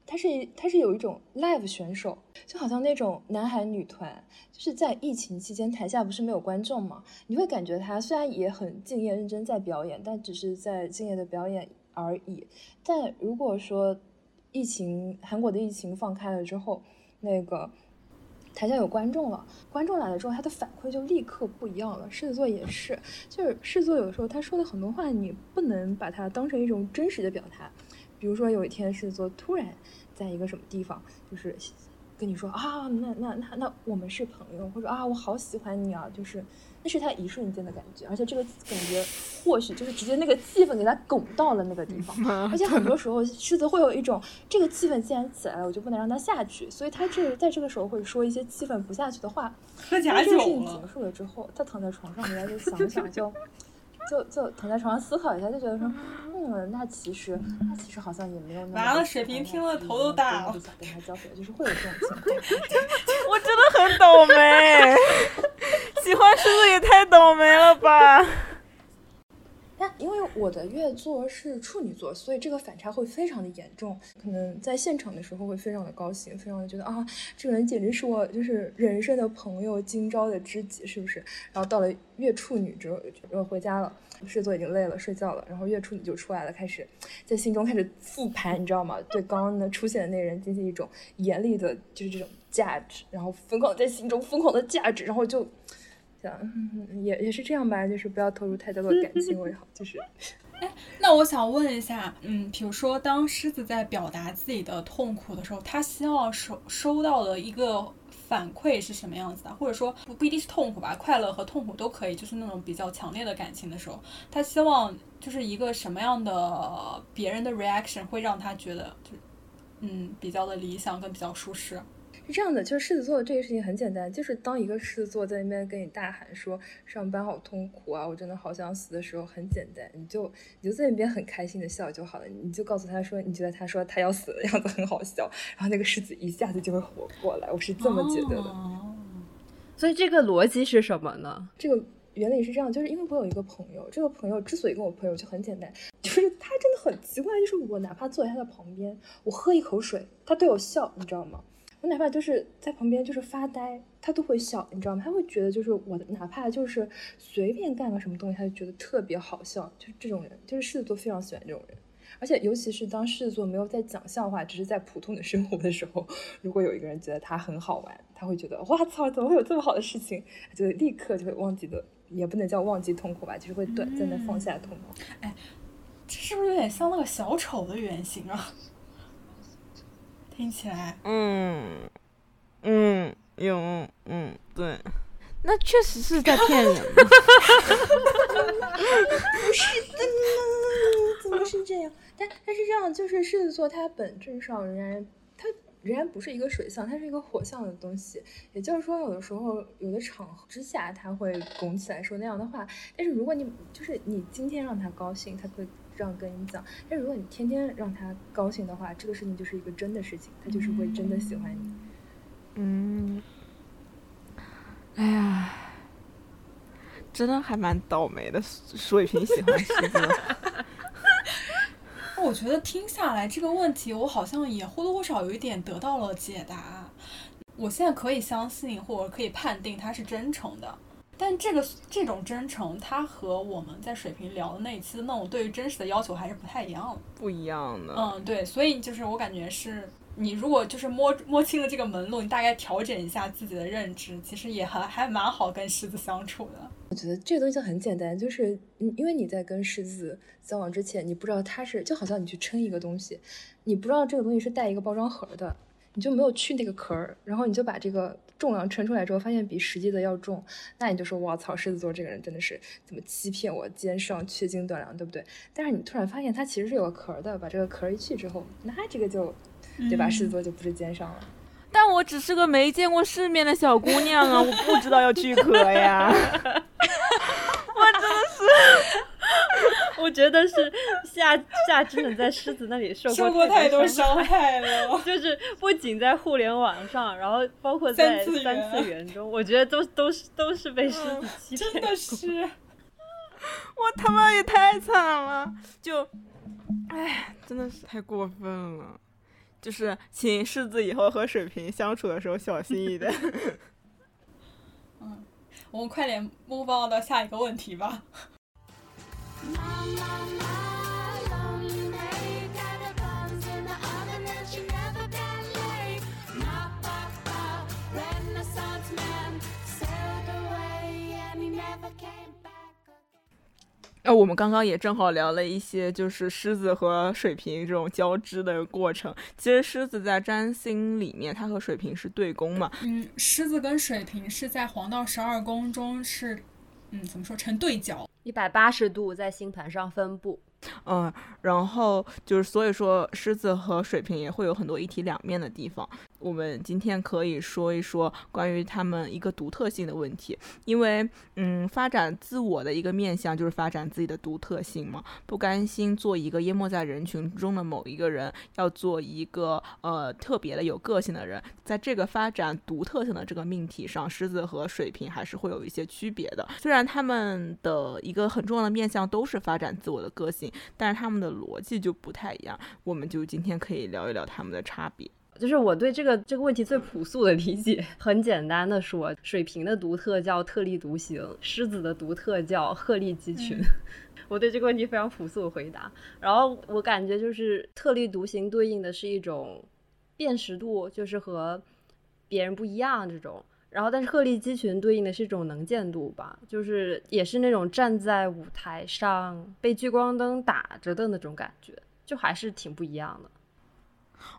他是他是有一种 live 选手，就好像那种男孩女团，就是在疫情期间台下不是没有观众嘛，你会感觉他虽然也很敬业认真在表演，但只是在敬业的表演。而已，但如果说疫情韩国的疫情放开了之后，那个台下有观众了，观众来了之后，他的反馈就立刻不一样了。狮子座也是，就是狮子座有时候他说的很多话，你不能把它当成一种真实的表达。比如说有一天狮子座突然在一个什么地方，就是跟你说啊，那那那那我们是朋友，或者啊我好喜欢你啊，就是。那是他一瞬间的感觉，而且这个感觉或许就是直接那个气氛给他拱到了那个地方。而且很多时候狮子会有一种，这个气氛既然起来了，我就不能让它下去，所以他这在这个时候会说一些气氛不下去的话。喝假酒这个事情结束了之后，他躺在床上，回来就想想，就就就躺在床上思考一下，就觉得说，嗯，那其实那其实好像也没有那么。完了，水瓶听了头都大了。就想跟他交朋友，就是会有这种情况。我真的很倒霉。喜欢狮子也太倒霉了吧！因为我的月座是处女座，所以这个反差会非常的严重。可能在现场的时候会非常的高兴，非常的觉得啊，这个人简直是我就是人生的朋友，今朝的知己，是不是？然后到了月处女之后，回家了，狮子座已经累了，睡觉了。然后月处女就出来了，开始在心中开始复盘，你知道吗？对刚刚的出现的那个人进行一种严厉的，就是这种价值，然后疯狂在心中疯狂的价值，然后就。嗯也也是这样吧，就是不要投入太多的感情为好。就是，哎，那我想问一下，嗯，比如说当狮子在表达自己的痛苦的时候，他希望收收到的一个反馈是什么样子的？或者说不不一定是痛苦吧，快乐和痛苦都可以，就是那种比较强烈的感情的时候，他希望就是一个什么样的别人的 reaction 会让他觉得就嗯比较的理想跟比较舒适。是这样的，就是狮子座的这个事情很简单，就是当一个狮子座在那边跟你大喊说上班好痛苦啊，我真的好想死的时候，很简单，你就你就在那边很开心的笑就好了，你就告诉他说，你觉得他说他要死的样子很好笑，然后那个狮子一下子就会活过来，我是这么觉得的。所以这个逻辑是什么呢？这个原理是这样，就是因为我有一个朋友，这个朋友之所以跟我朋友就很简单，就是他真的很奇怪，就是我哪怕坐在他的旁边，我喝一口水，他对我笑，你知道吗？我哪怕就是在旁边就是发呆，他都会笑，你知道吗？他会觉得就是我，哪怕就是随便干个什么东西，他就觉得特别好笑。就是这种人，就是狮子座非常喜欢这种人。而且尤其是当狮子座没有在讲笑话，只是在普通的生活的时候，如果有一个人觉得他很好玩，他会觉得哇操，怎么会有这么好的事情？就立刻就会忘记的，也不能叫忘记痛苦吧，就是会短暂的放下痛苦。哎，这是不是有点像那个小丑的原型啊？听起来，嗯，嗯，有，嗯，对，那确实是在骗人。不是的，怎么是这样？但但是这样，就是狮子座，它本质上仍然，它仍然不是一个水象，它是一个火象的东西。也就是说，有的时候，有的场合之下，他会拱起来说那样的话。但是如果你就是你今天让他高兴，他会。这样跟你讲，但如果你天天让他高兴的话，这个事情就是一个真的事情，他就是会真的喜欢你。嗯，哎呀，真的还蛮倒霉的，水瓶喜欢狮子。我觉得听下来这个问题，我好像也或多或少有一点得到了解答。我现在可以相信或者可以判定他是真诚的。但这个这种真诚，它和我们在水平聊的那一期的那种对于真实的要求还是不太一样的。不一样的。嗯，对，所以就是我感觉是，你如果就是摸摸清了这个门路，你大概调整一下自己的认知，其实也还还蛮好跟狮子相处的。我觉得这个东西很简单，就是因为你在跟狮子交往之前，你不知道它是，就好像你去称一个东西，你不知道这个东西是带一个包装盒的，你就没有去那个壳儿，然后你就把这个。重量称出来之后，发现比实际的要重，那你就说我操，狮子座这个人真的是怎么欺骗我，奸商，缺斤短两，对不对？但是你突然发现他其实是有个壳的，把这个壳一去之后，那这个就，对吧？狮子座就不是奸商了。但我只是个没见过世面的小姑娘啊，我不知道要去壳呀。我真的是，我觉得是夏夏真的在狮子那里受过太多伤害了，就是不仅在互联网上，然后包括在三次元中，我觉得都都是都是被狮子欺骗。真的是，我他妈也太惨了，就，哎，真的是太过分了。就是请狮子以后和水瓶相处的时候小心一点。嗯，我们快点 move on 到下一个问题吧。呃，我们刚刚也正好聊了一些，就是狮子和水瓶这种交织的过程。其实狮子在占星里面，它和水瓶是对宫嘛。嗯，狮子跟水瓶是在黄道十二宫中是，嗯，怎么说成对角，一百八十度在星盘上分布。嗯，然后就是所以说，狮子和水瓶也会有很多一体两面的地方。我们今天可以说一说关于他们一个独特性的问题，因为，嗯，发展自我的一个面向就是发展自己的独特性嘛，不甘心做一个淹没在人群中的某一个人，要做一个呃特别的有个性的人。在这个发展独特性的这个命题上，狮子和水瓶还是会有一些区别的。虽然他们的一个很重要的面向都是发展自我的个性。但是他们的逻辑就不太一样，我们就今天可以聊一聊他们的差别。就是我对这个这个问题最朴素的理解，很简单的说，水瓶的独特叫特立独行，狮子的独特叫鹤立鸡群。我对这个问题非常朴素的回答。然后我感觉就是特立独行对应的是一种辨识度，就是和别人不一样这种。然后，但是鹤立鸡群对应的是一种能见度吧，就是也是那种站在舞台上被聚光灯打着的那种感觉，就还是挺不一样的。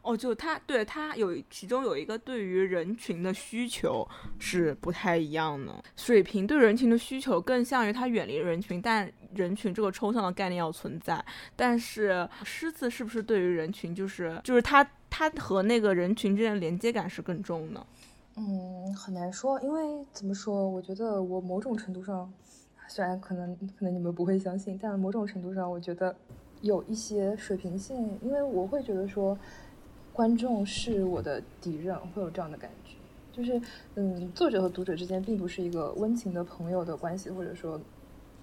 哦，就他对他有其中有一个对于人群的需求是不太一样的。水瓶对人群的需求更像于他远离人群，但人群这个抽象的概念要存在。但是狮子是不是对于人群就是就是他他和那个人群之间的连接感是更重的？嗯，很难说，因为怎么说？我觉得我某种程度上，虽然可能可能你们不会相信，但某种程度上，我觉得有一些水平性，因为我会觉得说，观众是我的敌人，会有这样的感觉，就是嗯，作者和读者之间并不是一个温情的朋友的关系，或者说，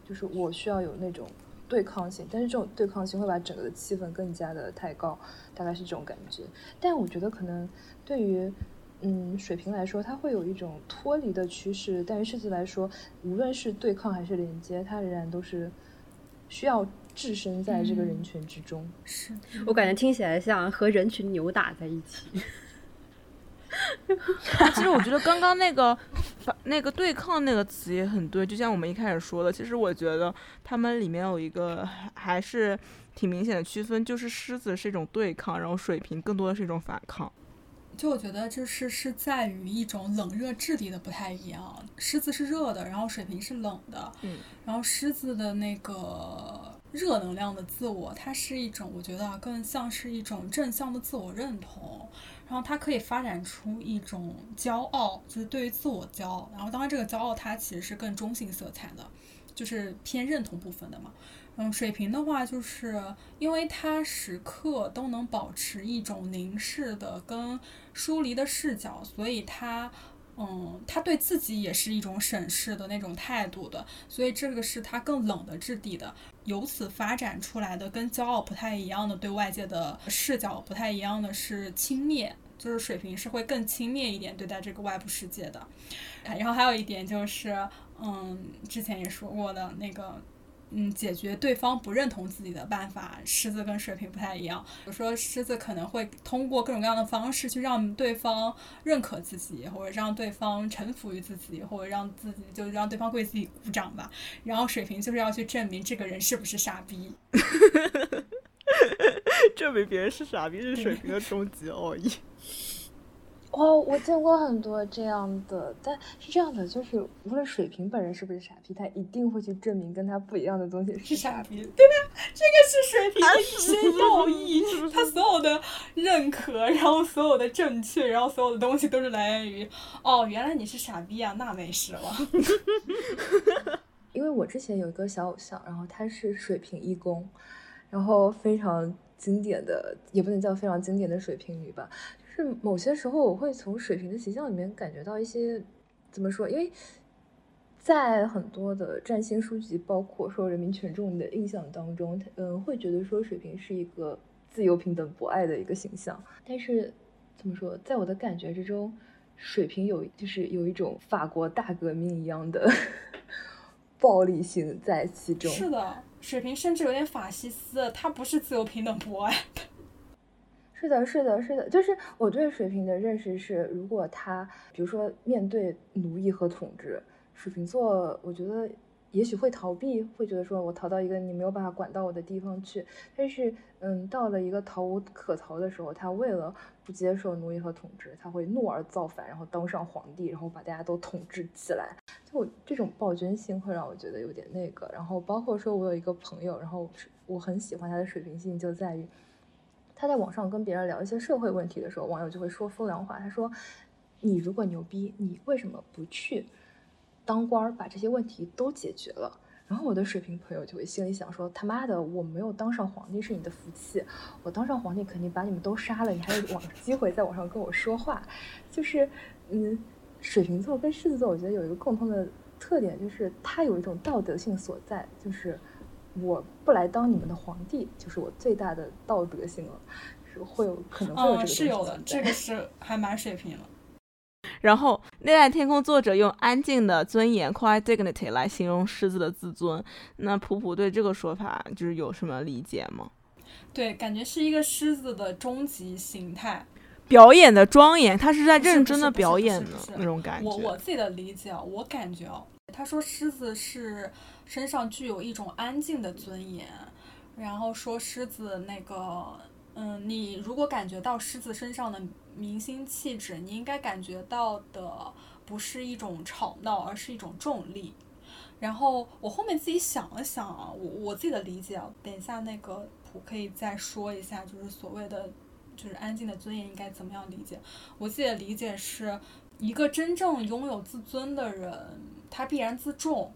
就是我需要有那种对抗性，但是这种对抗性会把整个的气氛更加的抬高，大概是这种感觉。但我觉得可能对于。嗯，水平来说，它会有一种脱离的趋势；但于狮子来说，无论是对抗还是连接，它仍然都是需要置身在这个人群之中。是我感觉听起来像和人群扭打在一起。其实我觉得刚刚那个那个对抗那个词也很对，就像我们一开始说的，其实我觉得他们里面有一个还是挺明显的区分，就是狮子是一种对抗，然后水瓶更多的是一种反抗。就我觉得，就是是在于一种冷热质地的不太一样。狮子是热的，然后水瓶是冷的。嗯，然后狮子的那个热能量的自我，它是一种，我觉得更像是一种正向的自我认同。然后它可以发展出一种骄傲，就是对于自我骄傲。然后当然，这个骄傲它其实是更中性色彩的，就是偏认同部分的嘛。嗯，水瓶的话，就是因为他时刻都能保持一种凝视的跟疏离的视角，所以他，嗯，他对自己也是一种审视的那种态度的，所以这个是他更冷的质地的，由此发展出来的跟骄傲不太一样的对外界的视角不太一样的是轻蔑，就是水瓶是会更轻蔑一点对待这个外部世界的，然后还有一点就是，嗯，之前也说过的那个。嗯，解决对方不认同自己的办法，狮子跟水瓶不太一样。比如说，狮子可能会通过各种各样的方式去让对方认可自己，或者让对方臣服于自己，或者让自己就让对方为自己鼓掌吧。然后水瓶就是要去证明这个人是不是傻逼，证明别人是傻逼是水瓶的终极奥义。哦，我见过很多这样的，但是这样的就是，无论水瓶本人是不是傻逼，他一定会去证明跟他不一样的东西是傻逼，对吧？这个是水瓶的一些要义，他所有的认可，然后所有的正确，然后所有的东西都是来源于，哦，原来你是傻逼啊，那没事了。因为我之前有一个小偶像，然后他是水瓶一宫，然后非常经典的，也不能叫非常经典的水瓶女吧。是某些时候，我会从水瓶的形象里面感觉到一些，怎么说？因为在很多的占星书籍，包括说人民群众的印象当中，嗯，会觉得说水瓶是一个自由、平等、博爱的一个形象。但是怎么说，在我的感觉之中，水瓶有就是有一种法国大革命一样的 暴力性在其中。是的，水瓶甚至有点法西斯，他不是自由、平等、博爱。是的，是的，是的，就是我对水瓶的认识是，如果他比如说面对奴役和统治，水瓶座，我觉得也许会逃避，会觉得说我逃到一个你没有办法管到我的地方去。但是，嗯，到了一个逃无可逃的时候，他为了不接受奴役和统治，他会怒而造反，然后当上皇帝，然后把大家都统治起来。就我这种暴君性会让我觉得有点那个。然后包括说我有一个朋友，然后我很喜欢他的水平性就在于。他在网上跟别人聊一些社会问题的时候，网友就会说风凉话。他说：“你如果牛逼，你为什么不去当官儿，把这些问题都解决了？”然后我的水瓶朋友就会心里想说：“他妈的，我没有当上皇帝是你的福气，我当上皇帝肯定把你们都杀了，你还有网机会在网上跟我说话。”就是，嗯，水瓶座跟狮子座，我觉得有一个共通的特点，就是它有一种道德性所在，就是。我不来当你们的皇帝，就是我最大的道德性了，是会有可能会有这个是有的，这个是还蛮水平了。然后《内在天空》作者用安静的尊严 （quiet dignity） 来形容狮子的自尊。那普普对这个说法就是有什么理解吗？对，感觉是一个狮子的终极形态，表演的庄严，他是在认真的表演的那种感觉。我我自己的理解啊，我感觉啊，他说狮子是。身上具有一种安静的尊严，然后说狮子那个，嗯，你如果感觉到狮子身上的明星气质，你应该感觉到的不是一种吵闹，而是一种重力。然后我后面自己想了想啊，我我自己的理解啊，等一下那个普可以再说一下，就是所谓的就是安静的尊严应该怎么样理解？我自己的理解是一个真正拥有自尊的人，他必然自重。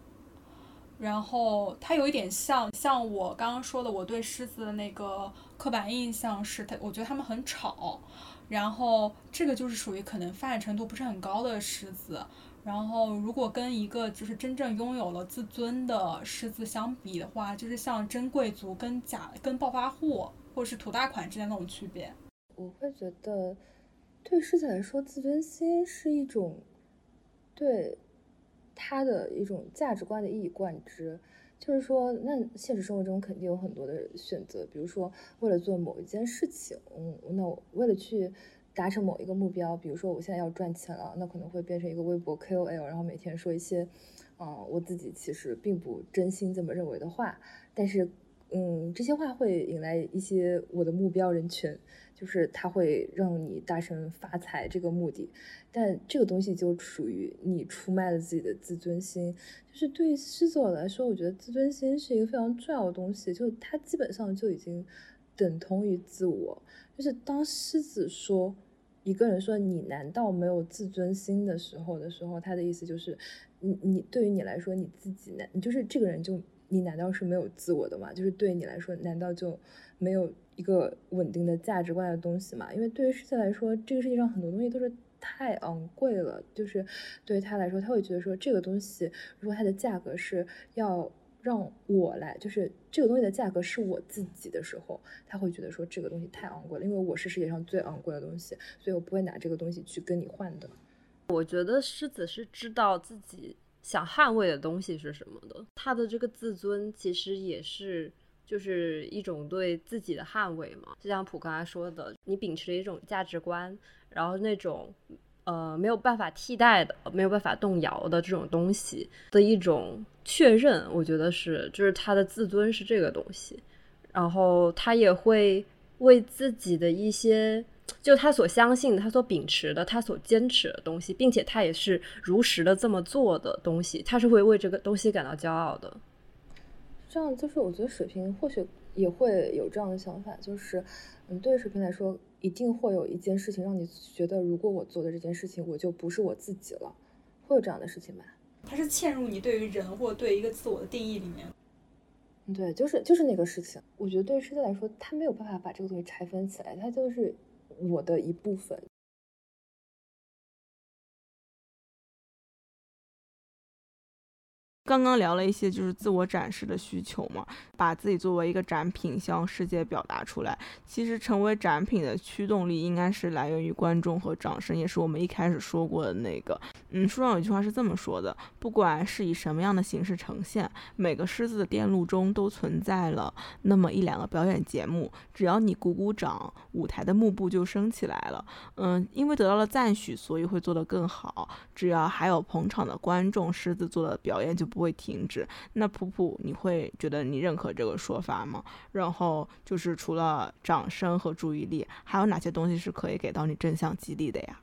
然后他有一点像像我刚刚说的，我对狮子的那个刻板印象是，他我觉得他们很吵，然后这个就是属于可能发展程度不是很高的狮子。然后如果跟一个就是真正拥有了自尊的狮子相比的话，就是像真贵族跟假跟暴发户或者是土大款之间那种区别。我会觉得，对狮子来说，自尊心是一种对。他的一种价值观的一以贯之，就是说，那现实生活中肯定有很多的选择，比如说为了做某一件事情，嗯，那我为了去达成某一个目标，比如说我现在要赚钱了，那可能会变成一个微博 KOL，然后每天说一些，嗯，我自己其实并不真心这么认为的话，但是，嗯，这些话会引来一些我的目标人群。就是它会让你大声发财这个目的，但这个东西就属于你出卖了自己的自尊心。就是对狮子座来说，我觉得自尊心是一个非常重要的东西，就它基本上就已经等同于自我。就是当狮子说一个人说你难道没有自尊心的时候的时候，他的意思就是你你对于你来说你自己难，你就是这个人就你难道是没有自我的吗？就是对你来说难道就没有？一个稳定的价值观的东西吗，因为对于世界来说，这个世界上很多东西都是太昂贵了。就是对于他来说，他会觉得说这个东西，如果它的价格是要让我来，就是这个东西的价格是我自己的时候，他会觉得说这个东西太昂贵了，因为我是世界上最昂贵的东西，所以我不会拿这个东西去跟你换的。我觉得狮子是知道自己想捍卫的东西是什么的，他的这个自尊其实也是。就是一种对自己的捍卫嘛，就像普刚才说的，你秉持一种价值观，然后那种呃没有办法替代的、没有办法动摇的这种东西的一种确认，我觉得是，就是他的自尊是这个东西，然后他也会为自己的一些就他所相信的、他所秉持的、他所坚持的东西，并且他也是如实的这么做的东西，他是会为这个东西感到骄傲的。这样就是我觉得水瓶或许也会有这样的想法，就是嗯，对于水瓶来说，一定会有一件事情让你觉得，如果我做的这件事情，我就不是我自己了，会有这样的事情吧？它是嵌入你对于人或对一个自我的定义里面。对，就是就是那个事情。我觉得对于世界来说，他没有办法把这个东西拆分起来，他就是我的一部分。刚刚聊了一些就是自我展示的需求嘛，把自己作为一个展品向世界表达出来。其实成为展品的驱动力应该是来源于观众和掌声，也是我们一开始说过的那个。嗯，书上有句话是这么说的：不管是以什么样的形式呈现，每个狮子的电路中都存在了那么一两个表演节目。只要你鼓鼓掌，舞台的幕布就升起来了。嗯，因为得到了赞许，所以会做得更好。只要还有捧场的观众，狮子座的表演就。不会停止。那普普，你会觉得你认可这个说法吗？然后就是除了掌声和注意力，还有哪些东西是可以给到你正向激励的呀？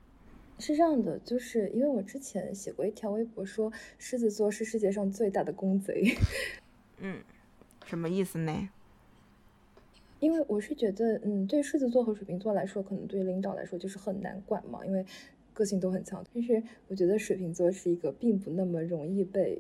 是这样的，就是因为我之前写过一条微博，说狮子座是世界上最大的公贼。嗯，什么意思呢？因为我是觉得，嗯，对狮子座和水瓶座来说，可能对领导来说就是很难管嘛，因为个性都很强。但是我觉得水瓶座是一个并不那么容易被。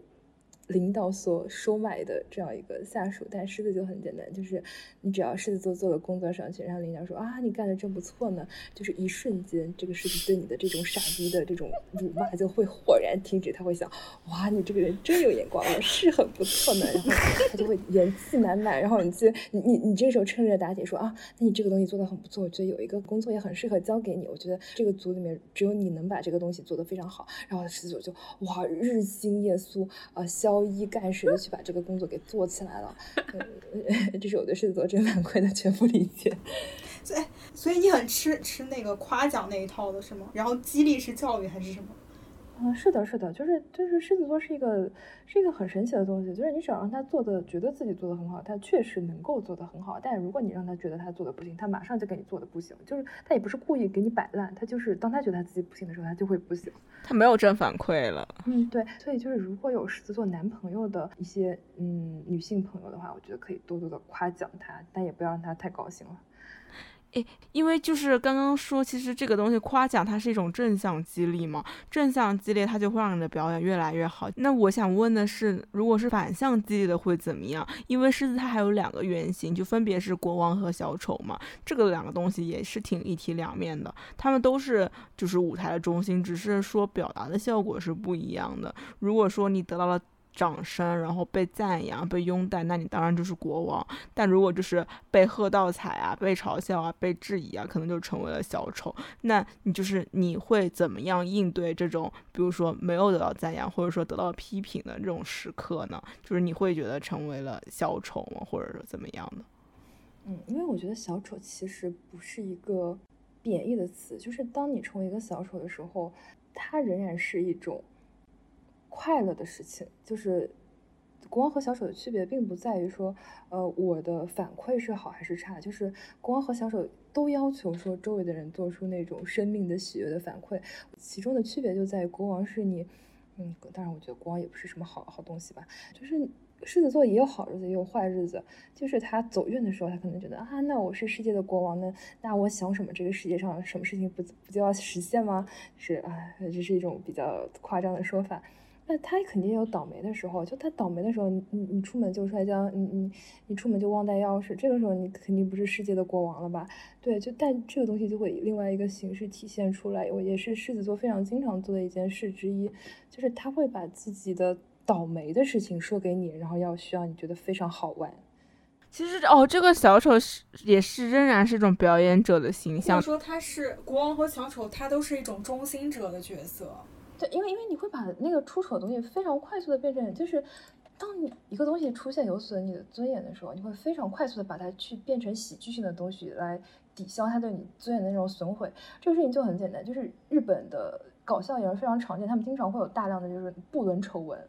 领导所收买的这样一个下属，但狮子就很简单，就是你只要狮子座做了工作上去，然后领导说啊，你干的真不错呢，就是一瞬间，这个狮子对你的这种傻逼的这种辱骂就会豁然停止，他会想，哇，你这个人真有眼光，是很不错呢，然后他就会元气满满，然后你去你你你这时候趁热打铁说啊，那你这个东西做的很不错，我觉得有一个工作也很适合交给你，我觉得这个组里面只有你能把这个东西做得非常好，然后狮子座就哇日新月苏啊消。高一干十的去把这个工作给做起来了，这是我对狮子座正反馈的全部理解。所以，所以你很吃吃那个夸奖那一套的是吗？然后激励式教育还是什么？嗯，是的，是的，就是就是狮子座是一个是一个很神奇的东西，就是你只要让他做的觉得自己做的很好，他确实能够做的很好。但如果你让他觉得他做的不行，他马上就给你做的不行，就是他也不是故意给你摆烂，他就是当他觉得他自己不行的时候，他就会不行。他没有正反馈了。嗯，对，所以就是如果有狮子座男朋友的一些嗯女性朋友的话，我觉得可以多多的夸奖他，但也不要让他太高兴了。诶，因为就是刚刚说，其实这个东西夸奖它是一种正向激励嘛，正向激励它就会让你的表演越来越好。那我想问的是，如果是反向激励的会怎么样？因为狮子它还有两个原型，就分别是国王和小丑嘛，这个两个东西也是挺一体两面的，他们都是就是舞台的中心，只是说表达的效果是不一样的。如果说你得到了。掌声，然后被赞扬、被拥戴，那你当然就是国王。但如果就是被喝倒彩啊、被嘲笑啊、被质疑啊，可能就成为了小丑。那你就是你会怎么样应对这种，比如说没有得到赞扬，或者说得到批评的这种时刻呢？就是你会觉得成为了小丑吗？或者说怎么样的？嗯，因为我觉得小丑其实不是一个贬义的词，就是当你成为一个小丑的时候，它仍然是一种。快乐的事情。就是，国王和小丑的区别并不在于说，呃，我的反馈是好还是差，就是国王和小丑都要求说周围的人做出那种生命的喜悦的反馈，其中的区别就在于国王是你，嗯，当然我觉得国王也不是什么好好东西吧，就是狮子座也有好日子也有坏日子，就是他走运的时候，他可能觉得啊，那我是世界的国王呢，那我想什么这个世界上什么事情不不就要实现吗？是啊，这是一种比较夸张的说法。那他肯定有倒霉的时候，就他倒霉的时候，你你出门就摔跤，你你你出门就忘带钥匙，这个时候你肯定不是世界的国王了吧？对，就但这个东西就会以另外一个形式体现出来，我也是狮子座非常经常做的一件事之一，就是他会把自己的倒霉的事情说给你，然后要需要你觉得非常好玩。其实哦，这个小丑是也是仍然是一种表演者的形象，说他是国王和小丑，他都是一种中心者的角色。对，因为因为你会把那个出丑的东西非常快速的变成，就是当你一个东西出现有损你的尊严的时候，你会非常快速的把它去变成喜剧性的东西来抵消它对你尊严的那种损毁。这个事情就很简单，就是日本的搞笑演员非常常见，他们经常会有大量的就是不伦丑闻，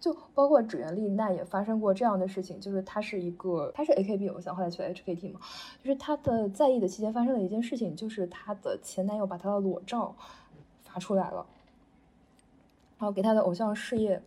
就包括指原丽奈也发生过这样的事情，就是她是一个，她是 AKB 偶像，后来去了 HKT 嘛，就是她的在意的期间发生了一件事情，就是她的前男友把她的裸照发出来了，然后给他的偶像事业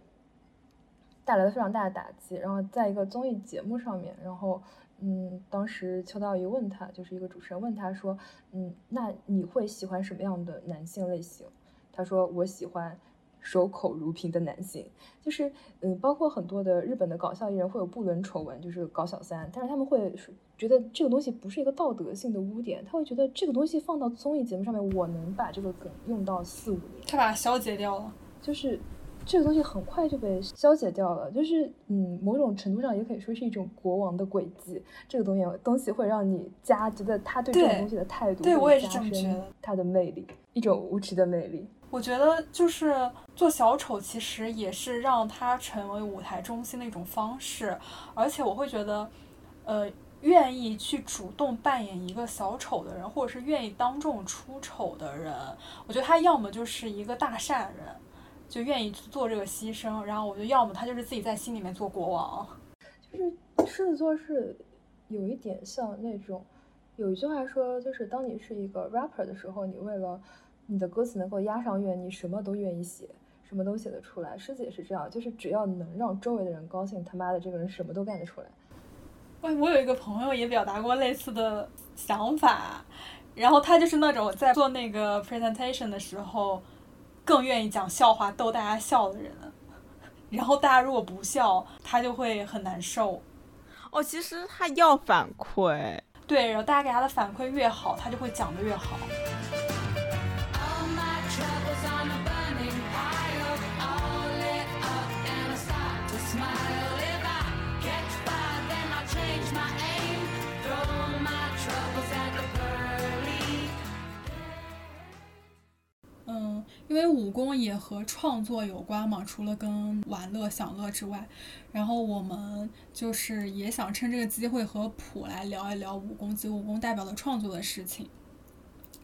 带来了非常大的打击。然后在一个综艺节目上面，然后嗯，当时秋刀鱼问他，就是一个主持人问他说，嗯，那你会喜欢什么样的男性类型？他说我喜欢。守口如瓶的男性，就是嗯，包括很多的日本的搞笑艺人会有不伦丑闻，就是搞小三，但是他们会觉得这个东西不是一个道德性的污点，他会觉得这个东西放到综艺节目上面，我能把这个梗用到四五年，他把它消解掉了，就是这个东西很快就被消解掉了，就是嗯，某种程度上也可以说是一种国王的诡计，这个东西东西会让你加觉得他对这种东西的态度，对我也是这么觉得，他的魅力，一种无耻的魅力。我觉得就是做小丑，其实也是让他成为舞台中心的一种方式。而且我会觉得，呃，愿意去主动扮演一个小丑的人，或者是愿意当众出丑的人，我觉得他要么就是一个大善人，就愿意做这个牺牲；然后我觉得要么他就是自己在心里面做国王。就是狮子座是有一点像那种，有一句话说，就是当你是一个 rapper 的时候，你为了你的歌词能够押上韵，你什么都愿意写，什么都写得出来。狮子也是这样，就是只要能让周围的人高兴，他妈的这个人什么都干得出来。我，我有一个朋友也表达过类似的想法，然后他就是那种在做那个 presentation 的时候，更愿意讲笑话逗大家笑的人。然后大家如果不笑，他就会很难受。哦，其实他要反馈。对，然后大家给他的反馈越好，他就会讲得越好。因为武功也和创作有关嘛，除了跟玩乐享乐之外，然后我们就是也想趁这个机会和普来聊一聊武功及武功代表的创作的事情。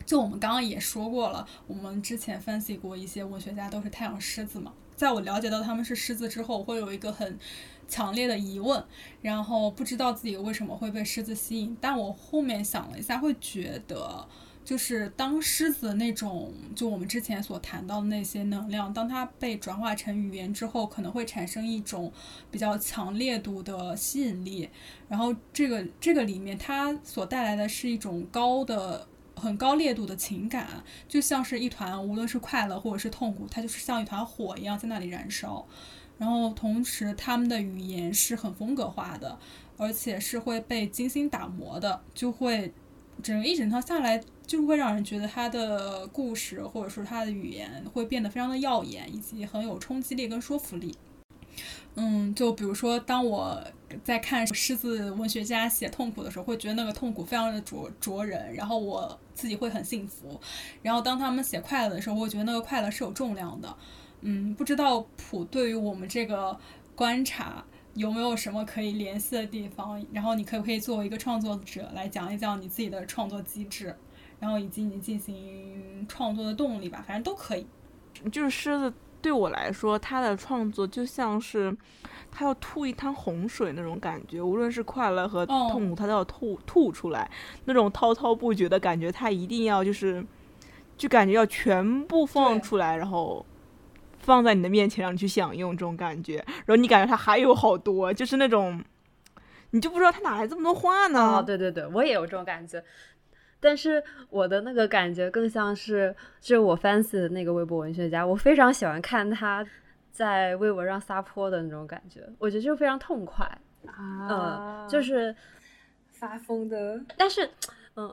就我们刚刚也说过了，我们之前分析过一些文学家都是太阳狮子嘛，在我了解到他们是狮子之后，我会有一个很强烈的疑问，然后不知道自己为什么会被狮子吸引，但我后面想了一下，会觉得。就是当狮子那种，就我们之前所谈到的那些能量，当它被转化成语言之后，可能会产生一种比较强烈度的吸引力。然后这个这个里面，它所带来的是一种高的、很高烈度的情感，就像是一团，无论是快乐或者是痛苦，它就是像一团火一样在那里燃烧。然后同时，他们的语言是很风格化的，而且是会被精心打磨的，就会整个一整套下来。就会让人觉得他的故事或者说他的语言会变得非常的耀眼，以及很有冲击力跟说服力。嗯，就比如说，当我在看狮子文学家写痛苦的时候，会觉得那个痛苦非常的灼灼人，然后我自己会很幸福。然后当他们写快乐的时候，我会觉得那个快乐是有重量的。嗯，不知道普对于我们这个观察有没有什么可以联系的地方？然后你可不可以作为一个创作者来讲一讲你自己的创作机制？然后以及你进行创作的动力吧，反正都可以。就是狮子对我来说，他的创作就像是他要吐一滩洪水那种感觉，无论是快乐和痛苦，他都要吐吐出来，那种滔滔不绝的感觉，他一定要就是，就感觉要全部放出来，然后放在你的面前让你去享用这种感觉。然后你感觉他还有好多，就是那种，你就不知道他哪来这么多话呢？哦，对对对，我也有这种感觉。但是我的那个感觉更像是，就是我 fancy 的那个微博文学家，我非常喜欢看他在微博上撒泼的那种感觉，我觉得就非常痛快啊，嗯，就是发疯的。但是，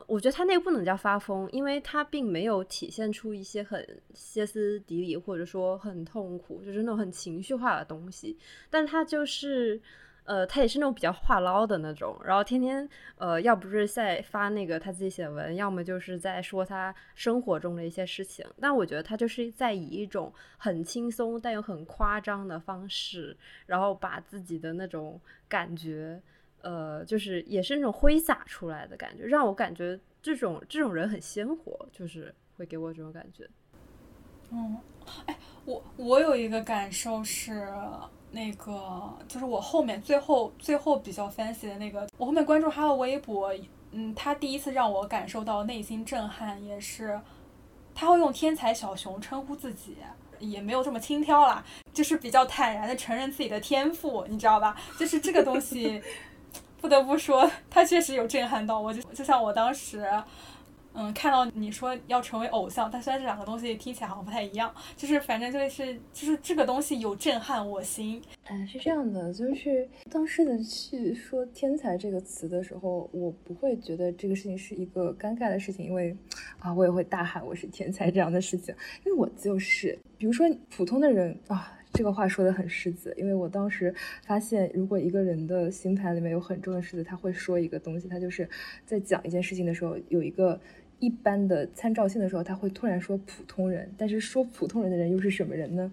我觉得他那个不能叫发疯，因为他并没有体现出一些很歇斯底里或者说很痛苦，就是那种很情绪化的东西，但他就是。呃，他也是那种比较话唠的那种，然后天天呃，要不是在发那个他自己写文，要么就是在说他生活中的一些事情。但我觉得他就是在以一种很轻松但又很夸张的方式，然后把自己的那种感觉，呃，就是也是那种挥洒出来的感觉，让我感觉这种这种人很鲜活，就是会给我这种感觉。嗯，哎，我我有一个感受是。那个就是我后面最后最后比较 fancy 的那个，我后面关注他的微博，嗯，他第一次让我感受到内心震撼，也是他会用“天才小熊”称呼自己，也没有这么轻佻啦，就是比较坦然的承认自己的天赋，你知道吧？就是这个东西，不得不说，他确实有震撼到我，就就像我当时。嗯，看到你说要成为偶像，但虽然这两个东西听起来好像不太一样，就是反正就是就是这个东西有震撼我心。嗯，是这样的，就是当时的去说“天才”这个词的时候，我不会觉得这个事情是一个尴尬的事情，因为啊，我也会大喊我是天才这样的事情，因为我就是，比如说普通的人啊，这个话说的很狮子，因为我当时发现，如果一个人的星盘里面有很重的狮子，他会说一个东西，他就是在讲一件事情的时候有一个。一般的参照性的时候，他会突然说普通人，但是说普通人的人又是什么人呢？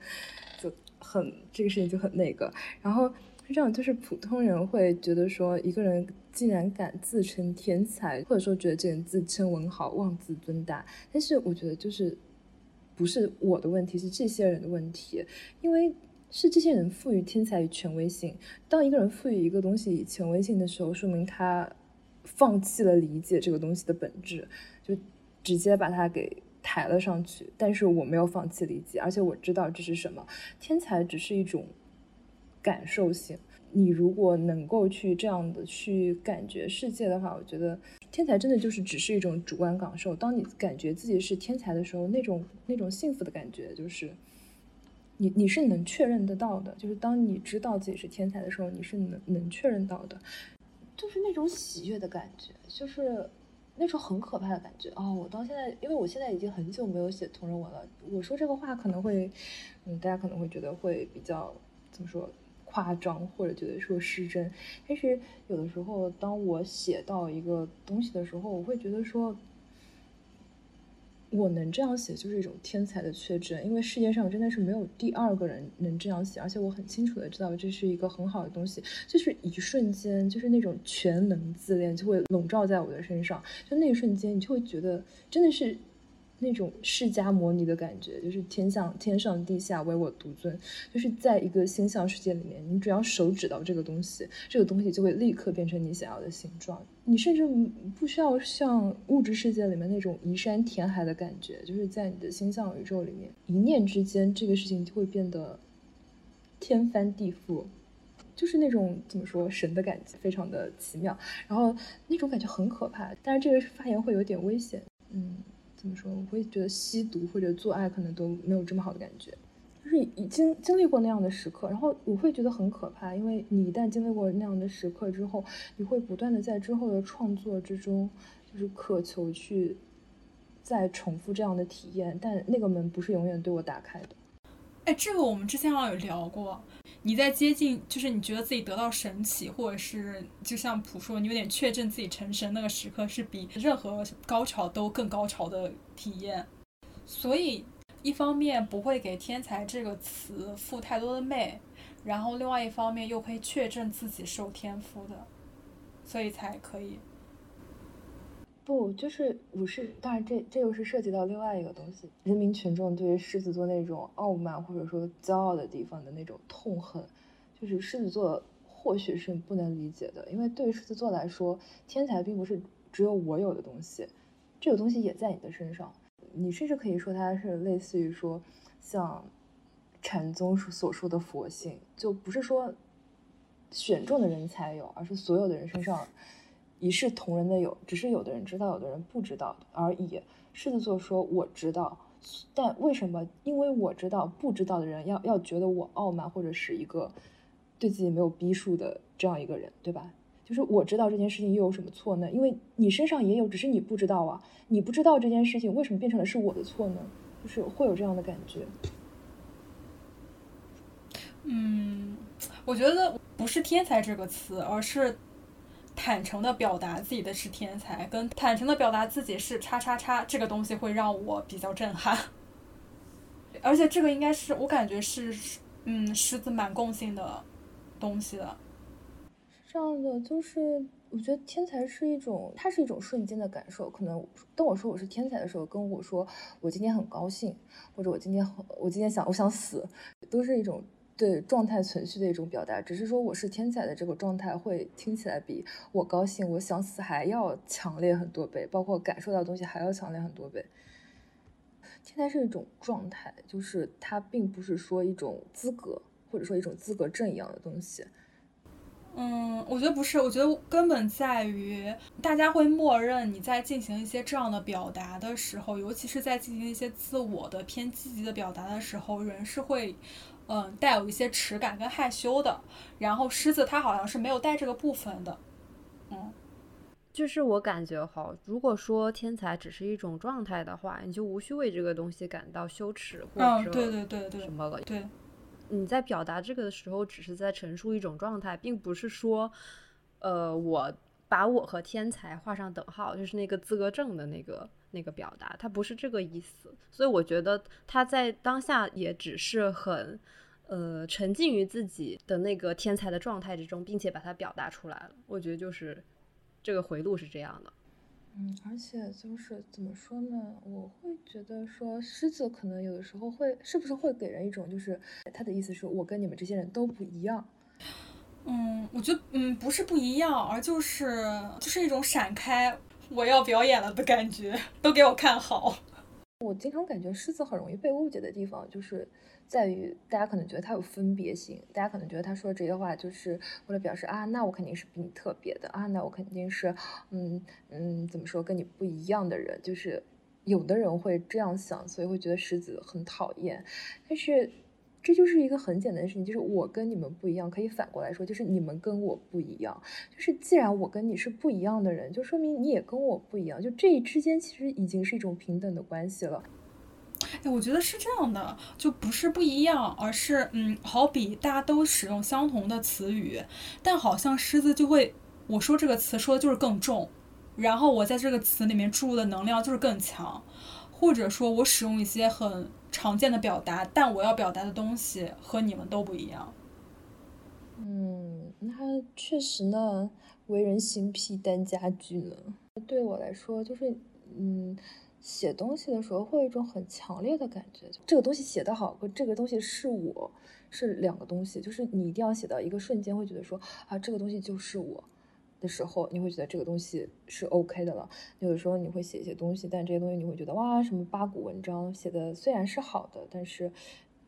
就很这个事情就很那个。然后是这样，就是普通人会觉得说，一个人竟然敢自称天才，或者说觉得这人自称文豪，妄自尊大。但是我觉得就是不是我的问题，是这些人的问题，因为是这些人赋予天才与权威性。当一个人赋予一个东西权威性的时候，说明他放弃了理解这个东西的本质。就直接把它给抬了上去，但是我没有放弃理解，而且我知道这是什么。天才只是一种感受性，你如果能够去这样的去感觉世界的话，我觉得天才真的就是只是一种主观感受。当你感觉自己是天才的时候，那种那种幸福的感觉，就是你你是能确认得到的。就是当你知道自己是天才的时候，你是能能确认到的，就是那种喜悦的感觉，就是。那种很可怕的感觉哦！我到现在，因为我现在已经很久没有写同人文了。我说这个话可能会，嗯，大家可能会觉得会比较怎么说夸张，或者觉得说失真。但是有的时候，当我写到一个东西的时候，我会觉得说。我能这样写就是一种天才的确证，因为世界上真的是没有第二个人能这样写，而且我很清楚的知道这是一个很好的东西，就是一瞬间，就是那种全能自恋就会笼罩在我的身上，就那一瞬间，你就会觉得真的是。那种释迦摩尼的感觉，就是天上天上地下唯我独尊，就是在一个星象世界里面，你只要手指到这个东西，这个东西就会立刻变成你想要的形状。你甚至不需要像物质世界里面那种移山填海的感觉，就是在你的星象宇宙里面，一念之间，这个事情就会变得天翻地覆，就是那种怎么说神的感觉，非常的奇妙。然后那种感觉很可怕，但是这个发言会有点危险，嗯。怎么说？我会觉得吸毒或者做爱可能都没有这么好的感觉，就是已经经历过那样的时刻，然后我会觉得很可怕，因为你一旦经历过那样的时刻之后，你会不断的在之后的创作之中，就是渴求去再重复这样的体验，但那个门不是永远对我打开的。哎，这个我们之前好像有聊过。你在接近，就是你觉得自己得到神奇，或者是就像普说，你有点确证自己成神那个时刻，是比任何高潮都更高潮的体验。所以，一方面不会给“天才”这个词赋太多的媚，然后另外一方面又可以确证自己是有天赋的，所以才可以。不，就是我是，当然这这又是涉及到另外一个东西，人民群众对于狮子座那种傲慢或者说骄傲的地方的那种痛恨，就是狮子座或许是不能理解的，因为对于狮子座来说，天才并不是只有我有的东西，这个东西也在你的身上，你甚至可以说它是类似于说像禅宗所说的佛性，就不是说选中的人才有，而是所有的人身上。一视同仁的有，只是有的人知道，有的人不知道而已。狮子座说我知道，但为什么？因为我知道，不知道的人要要觉得我傲慢，或者是一个对自己没有逼数的这样一个人，对吧？就是我知道这件事情又有什么错呢？因为你身上也有，只是你不知道啊。你不知道这件事情为什么变成了是我的错呢？就是会有这样的感觉。嗯，我觉得不是“天才”这个词，而是。坦诚的表达自己的是天才，跟坦诚的表达自己是叉叉叉，这个东西会让我比较震撼。而且这个应该是我感觉是，嗯，狮子蛮共性的东西的。是这样的，就是我觉得天才是一种，它是一种瞬间的感受。可能当我说我是天才的时候，跟我说我今天很高兴，或者我今天我今天想我想死，都是一种对状态存续的一种表达，只是说我是天才的这个状态会听起来比我高兴、我想死还要强烈很多倍，包括感受到东西还要强烈很多倍。天才是一种状态，就是它并不是说一种资格，或者说一种资格证一样的东西。嗯，我觉得不是，我觉得根本在于大家会默认你在进行一些这样的表达的时候，尤其是在进行一些自我的偏积极的表达的时候，人是会。嗯，带有一些耻感跟害羞的，然后狮子它好像是没有带这个部分的，嗯，就是我感觉哈，如果说天才只是一种状态的话，你就无需为这个东西感到羞耻或者对对对对什么了。对，你在表达这个的时候，只是在陈述一种状态，并不是说，呃，我把我和天才画上等号，就是那个资格证的那个那个表达，他不是这个意思。所以我觉得他在当下也只是很。呃，沉浸于自己的那个天才的状态之中，并且把它表达出来了。我觉得就是这个回路是这样的。嗯，而且就是怎么说呢？我会觉得说狮子可能有的时候会，是不是会给人一种就是他的意思是我跟你们这些人都不一样。嗯，我觉得嗯不是不一样，而就是就是一种闪开我要表演了的感觉，都给我看好。我经常感觉狮子很容易被误解的地方就是。在于大家可能觉得他有分别性，大家可能觉得他说这些话就是为了表示啊，那我肯定是比你特别的啊，那我肯定是 嗯嗯怎么说跟你不一样的人，就是有的人会这样想，所以会觉得狮子很讨厌。但是这就是一个很简单的事情，就是我跟你们不一样，可以反过来说，就是你们跟我不一样。就是既然我跟你是不一样的人，就说明你也跟我不一样，就这之间其实已经是一种平等的关系了。哎，我觉得是这样的，就不是不一样，而是嗯，好比大家都使用相同的词语，但好像狮子就会，我说这个词说的就是更重，然后我在这个词里面注入的能量就是更强，或者说我使用一些很常见的表达，但我要表达的东西和你们都不一样。嗯，那确实呢，为人心癖单家具呢，对我来说就是嗯。写东西的时候会有一种很强烈的感觉，这个东西写得好和这个东西是我是两个东西，就是你一定要写到一个瞬间会觉得说啊这个东西就是我的时候，你会觉得这个东西是 OK 的了。有的时候你会写一些东西，但这些东西你会觉得哇什么八股文章写的虽然是好的，但是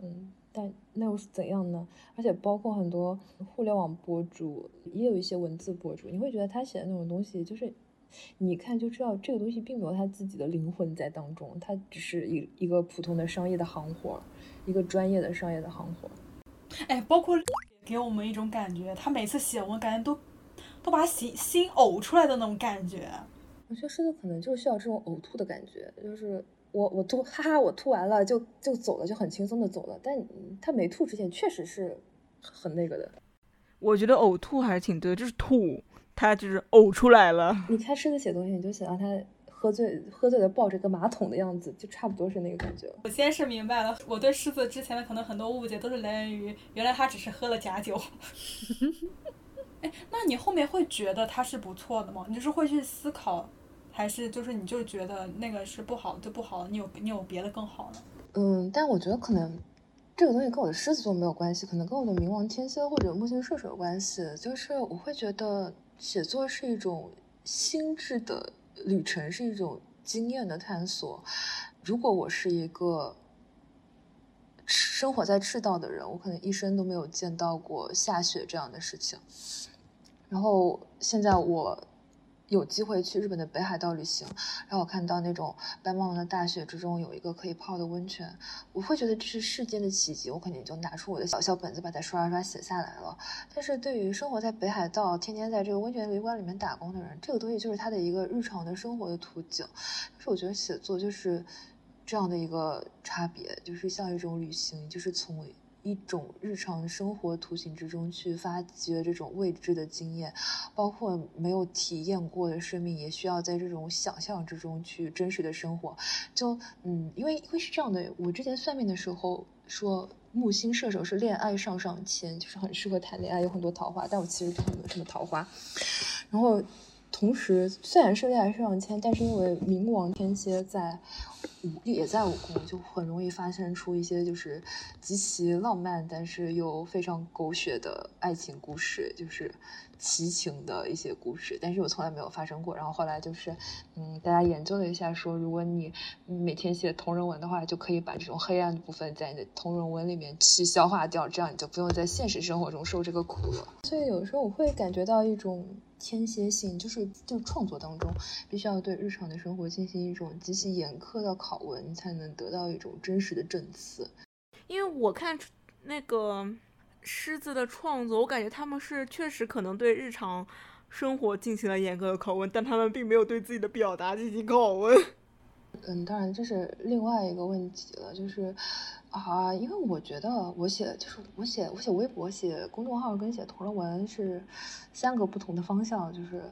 嗯但那又是怎样呢？而且包括很多互联网博主也有一些文字博主，你会觉得他写的那种东西就是。你看就知道这个东西并没有他自己的灵魂在当中，他只是一一个普通的商业的行活，一个专业的商业的行活。哎，包括给我们一种感觉，他每次写文感觉都都把心心呕出来的那种感觉。我觉得狮子可能就需要这种呕吐的感觉，就是我我吐哈哈，我吐完了就就走了，就很轻松的走了。但他没吐之前确实是很那个的。我觉得呕吐还是挺对，就是吐。他就是呕出来了。你看狮子写东西，你就想到他喝醉，喝醉的抱着个马桶的样子，就差不多是那个感觉。我先是明白了，我对狮子之前的可能很多误解都是来源于，原来他只是喝了假酒。哎，那你后面会觉得他是不错的吗？你是会去思考，还是就是你就觉得那个是不好就不好？你有你有别的更好的？嗯，但我觉得可能这个东西跟我的狮子座没有关系，可能跟我的冥王天蝎或者木星射手有关系。就是我会觉得。写作是一种心智的旅程，是一种经验的探索。如果我是一个生活在赤道的人，我可能一生都没有见到过下雪这样的事情。然后现在我。有机会去日本的北海道旅行，让我看到那种白茫茫的大雪之中有一个可以泡的温泉，我会觉得这是世间的奇迹，我肯定就拿出我的小小本子把它刷刷刷写下来了。但是对于生活在北海道、天天在这个温泉旅馆里面打工的人，这个东西就是他的一个日常的生活的图景。但是我觉得写作就是这样的一个差别，就是像一种旅行，就是从。一种日常生活图形之中去发掘这种未知的经验，包括没有体验过的生命，也需要在这种想象之中去真实的生活。就嗯，因为因为是这样的，我之前算命的时候说木星射手是恋爱上上签，就是很适合谈恋爱，有很多桃花，但我其实没有什么桃花。然后同时虽然是恋爱上上签，但是因为冥王天蝎在也在我宫，就很容易发生出一些就是极其浪漫，但是又非常狗血的爱情故事，就是奇情的一些故事。但是我从来没有发生过。然后后来就是，嗯，大家研究了一下，说如果你每天写同人文的话，就可以把这种黑暗的部分在你的同人文里面去消化掉，这样你就不用在现实生活中受这个苦了。所以有时候我会感觉到一种。天蝎性就是就创作当中，必须要对日常的生活进行一种极其严苛的考问，你才能得到一种真实的证词。因为我看那个狮子的创作，我感觉他们是确实可能对日常生活进行了严格的拷问，但他们并没有对自己的表达进行拷问。嗯，当然这是另外一个问题了，就是。啊，因为我觉得我写就是我写我写微博、写公众号跟写同人文是三个不同的方向。就是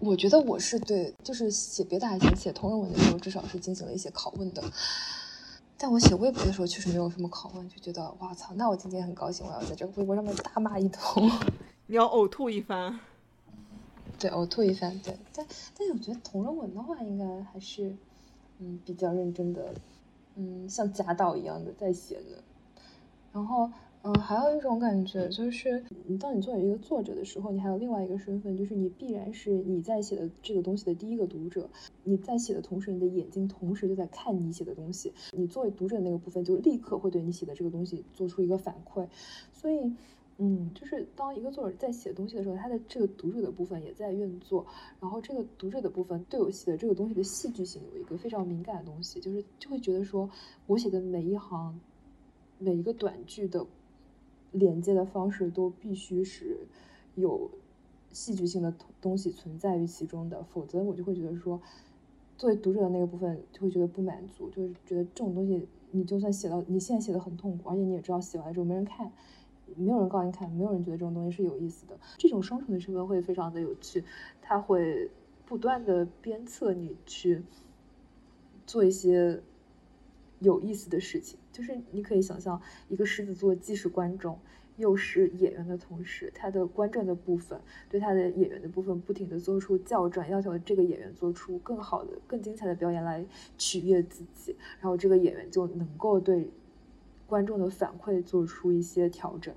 我觉得我是对，就是写别的还行，写同人文的时候至少是进行了一些拷问的。但我写微博的时候确实没有什么拷问，就觉得哇操，那我今天很高兴，我要在这个微博上面大骂一通，你要呕吐一番。对，呕吐一番。对，但但是我觉得同人文的话，应该还是嗯比较认真的。嗯，像贾导一样的在写呢。然后，嗯，还有一种感觉就是，当你作为一个作者的时候，你还有另外一个身份，就是你必然是你在写的这个东西的第一个读者。你在写的同时，你的眼睛同时就在看你写的东西。你作为读者的那个部分，就立刻会对你写的这个东西做出一个反馈。所以。嗯，就是当一个作者在写东西的时候，他的这个读者的部分也在运作，然后这个读者的部分对我写的这个东西的戏剧性有一个非常敏感的东西，就是就会觉得说我写的每一行、每一个短句的连接的方式都必须是有戏剧性的东西存在于其中的，否则我就会觉得说，作为读者的那个部分就会觉得不满足，就是觉得这种东西你就算写到你现在写的很痛苦，而且你也知道写完之后没人看。没有人告诉你看，没有人觉得这种东西是有意思的。这种双重的身份会非常的有趣，它会不断的鞭策你去做一些有意思的事情。就是你可以想象，一个狮子座既是观众又是演员的同时，他的观众的部分对他的演员的部分不停的做出校正，要求这个演员做出更好的、更精彩的表演来取悦自己，然后这个演员就能够对。观众的反馈做出一些调整。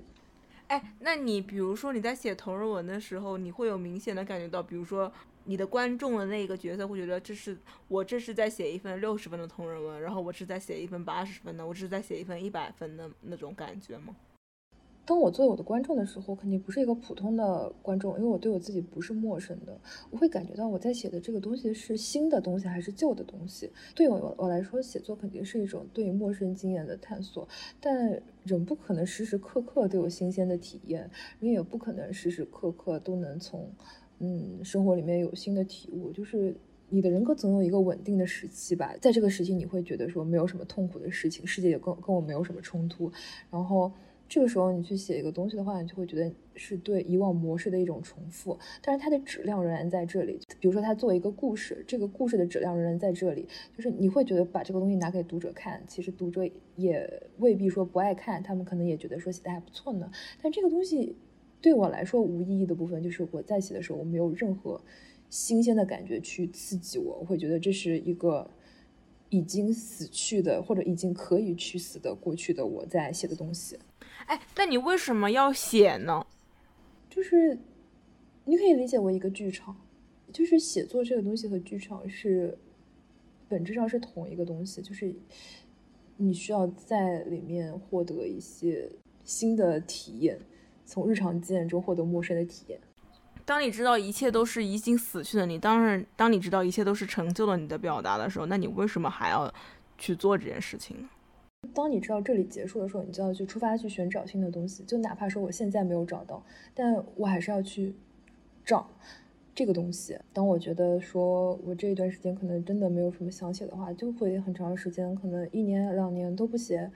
哎，那你比如说你在写同人文的时候，你会有明显的感觉到，比如说你的观众的那个角色会觉得这是我这是在写一份六十分的同人文，然后我是在写一份八十分的，我是在写一份一百分的那种感觉吗？当我作为我的观众的时候，肯定不是一个普通的观众，因为我对我自己不是陌生的，我会感觉到我在写的这个东西是新的东西还是旧的东西。对我我来说，写作肯定是一种对于陌生经验的探索，但人不可能时时刻刻都有新鲜的体验，人也不可能时时刻刻都能从嗯生活里面有新的体悟。就是你的人格总有一个稳定的时期吧，在这个时期你会觉得说没有什么痛苦的事情，世界也跟跟我没有什么冲突，然后。这个时候你去写一个东西的话，你就会觉得是对以往模式的一种重复，但是它的质量仍然在这里。比如说，它作为一个故事，这个故事的质量仍然在这里，就是你会觉得把这个东西拿给读者看，其实读者也未必说不爱看，他们可能也觉得说写的还不错呢。但这个东西对我来说无意义的部分，就是我在写的时候，我没有任何新鲜的感觉去刺激我，我会觉得这是一个已经死去的或者已经可以去死的过去的我在写的东西。哎，那你为什么要写呢？就是你可以理解为一个剧场，就是写作这个东西和剧场是本质上是同一个东西，就是你需要在里面获得一些新的体验，从日常经验中获得陌生的体验。当你知道一切都是已经死去的你，当然，当你知道一切都是成就了你的表达的时候，那你为什么还要去做这件事情呢？当你知道这里结束的时候，你就要去出发去寻找新的东西。就哪怕说我现在没有找到，但我还是要去找这个东西。当我觉得说我这一段时间可能真的没有什么想写的话，就会很长时间，可能一年两年都不写。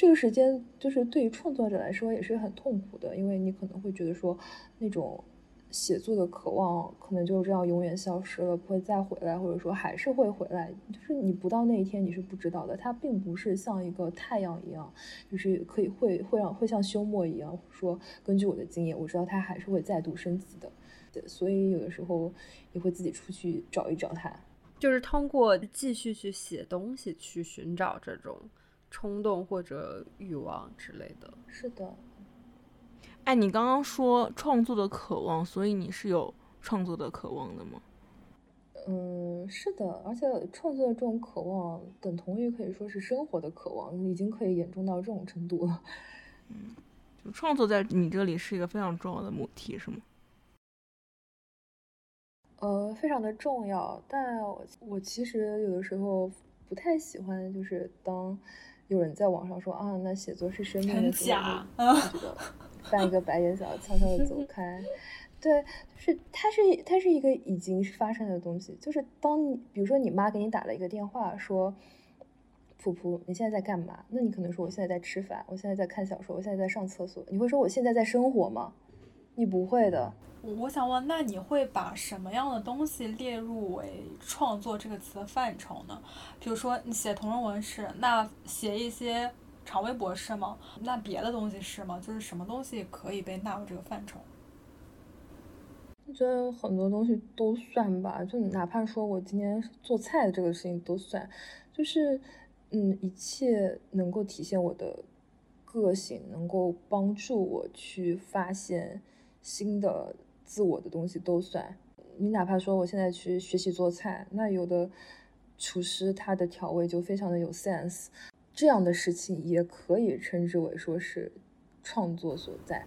这个时间就是对于创作者来说也是很痛苦的，因为你可能会觉得说那种。写作的渴望可能就这样永远消失了，不会再回来，或者说还是会回来。就是你不到那一天，你是不知道的。它并不是像一个太阳一样，就是可以会会让会像休谟一样，说根据我的经验，我知道它还是会再度升级的。所以有的时候也会自己出去找一找它。就是通过继续去写东西去寻找这种冲动或者欲望之类的。是的。哎，你刚刚说创作的渴望，所以你是有创作的渴望的吗？嗯，是的，而且创作的这种渴望，等同于可以说是生活的渴望，已经可以严重到这种程度了。嗯，就创作在你这里是一个非常重要的母题，是吗？呃，非常的重要，但我我其实有的时候不太喜欢，就是当有人在网上说啊，那写作是生命的时候，就觉得翻一个白眼，想要悄悄的走开。对，是它是它是一个已经是发生的东西，就是当你比如说你妈给你打了一个电话说，普普你现在在干嘛？那你可能说我现在在吃饭，我现在在看小说，我现在在上厕所。你会说我现在在生活吗？你不会的。我想问，那你会把什么样的东西列入为创作这个词的范畴呢？比如说你写同人文是，那写一些长微博是吗？那别的东西是吗？就是什么东西可以被纳入这个范畴？我觉得很多东西都算吧，就哪怕说我今天做菜这个事情都算，就是嗯，一切能够体现我的个性，能够帮助我去发现新的。自我的东西都算，你哪怕说我现在去学习做菜，那有的厨师他的调味就非常的有 sense，这样的事情也可以称之为说是创作所在。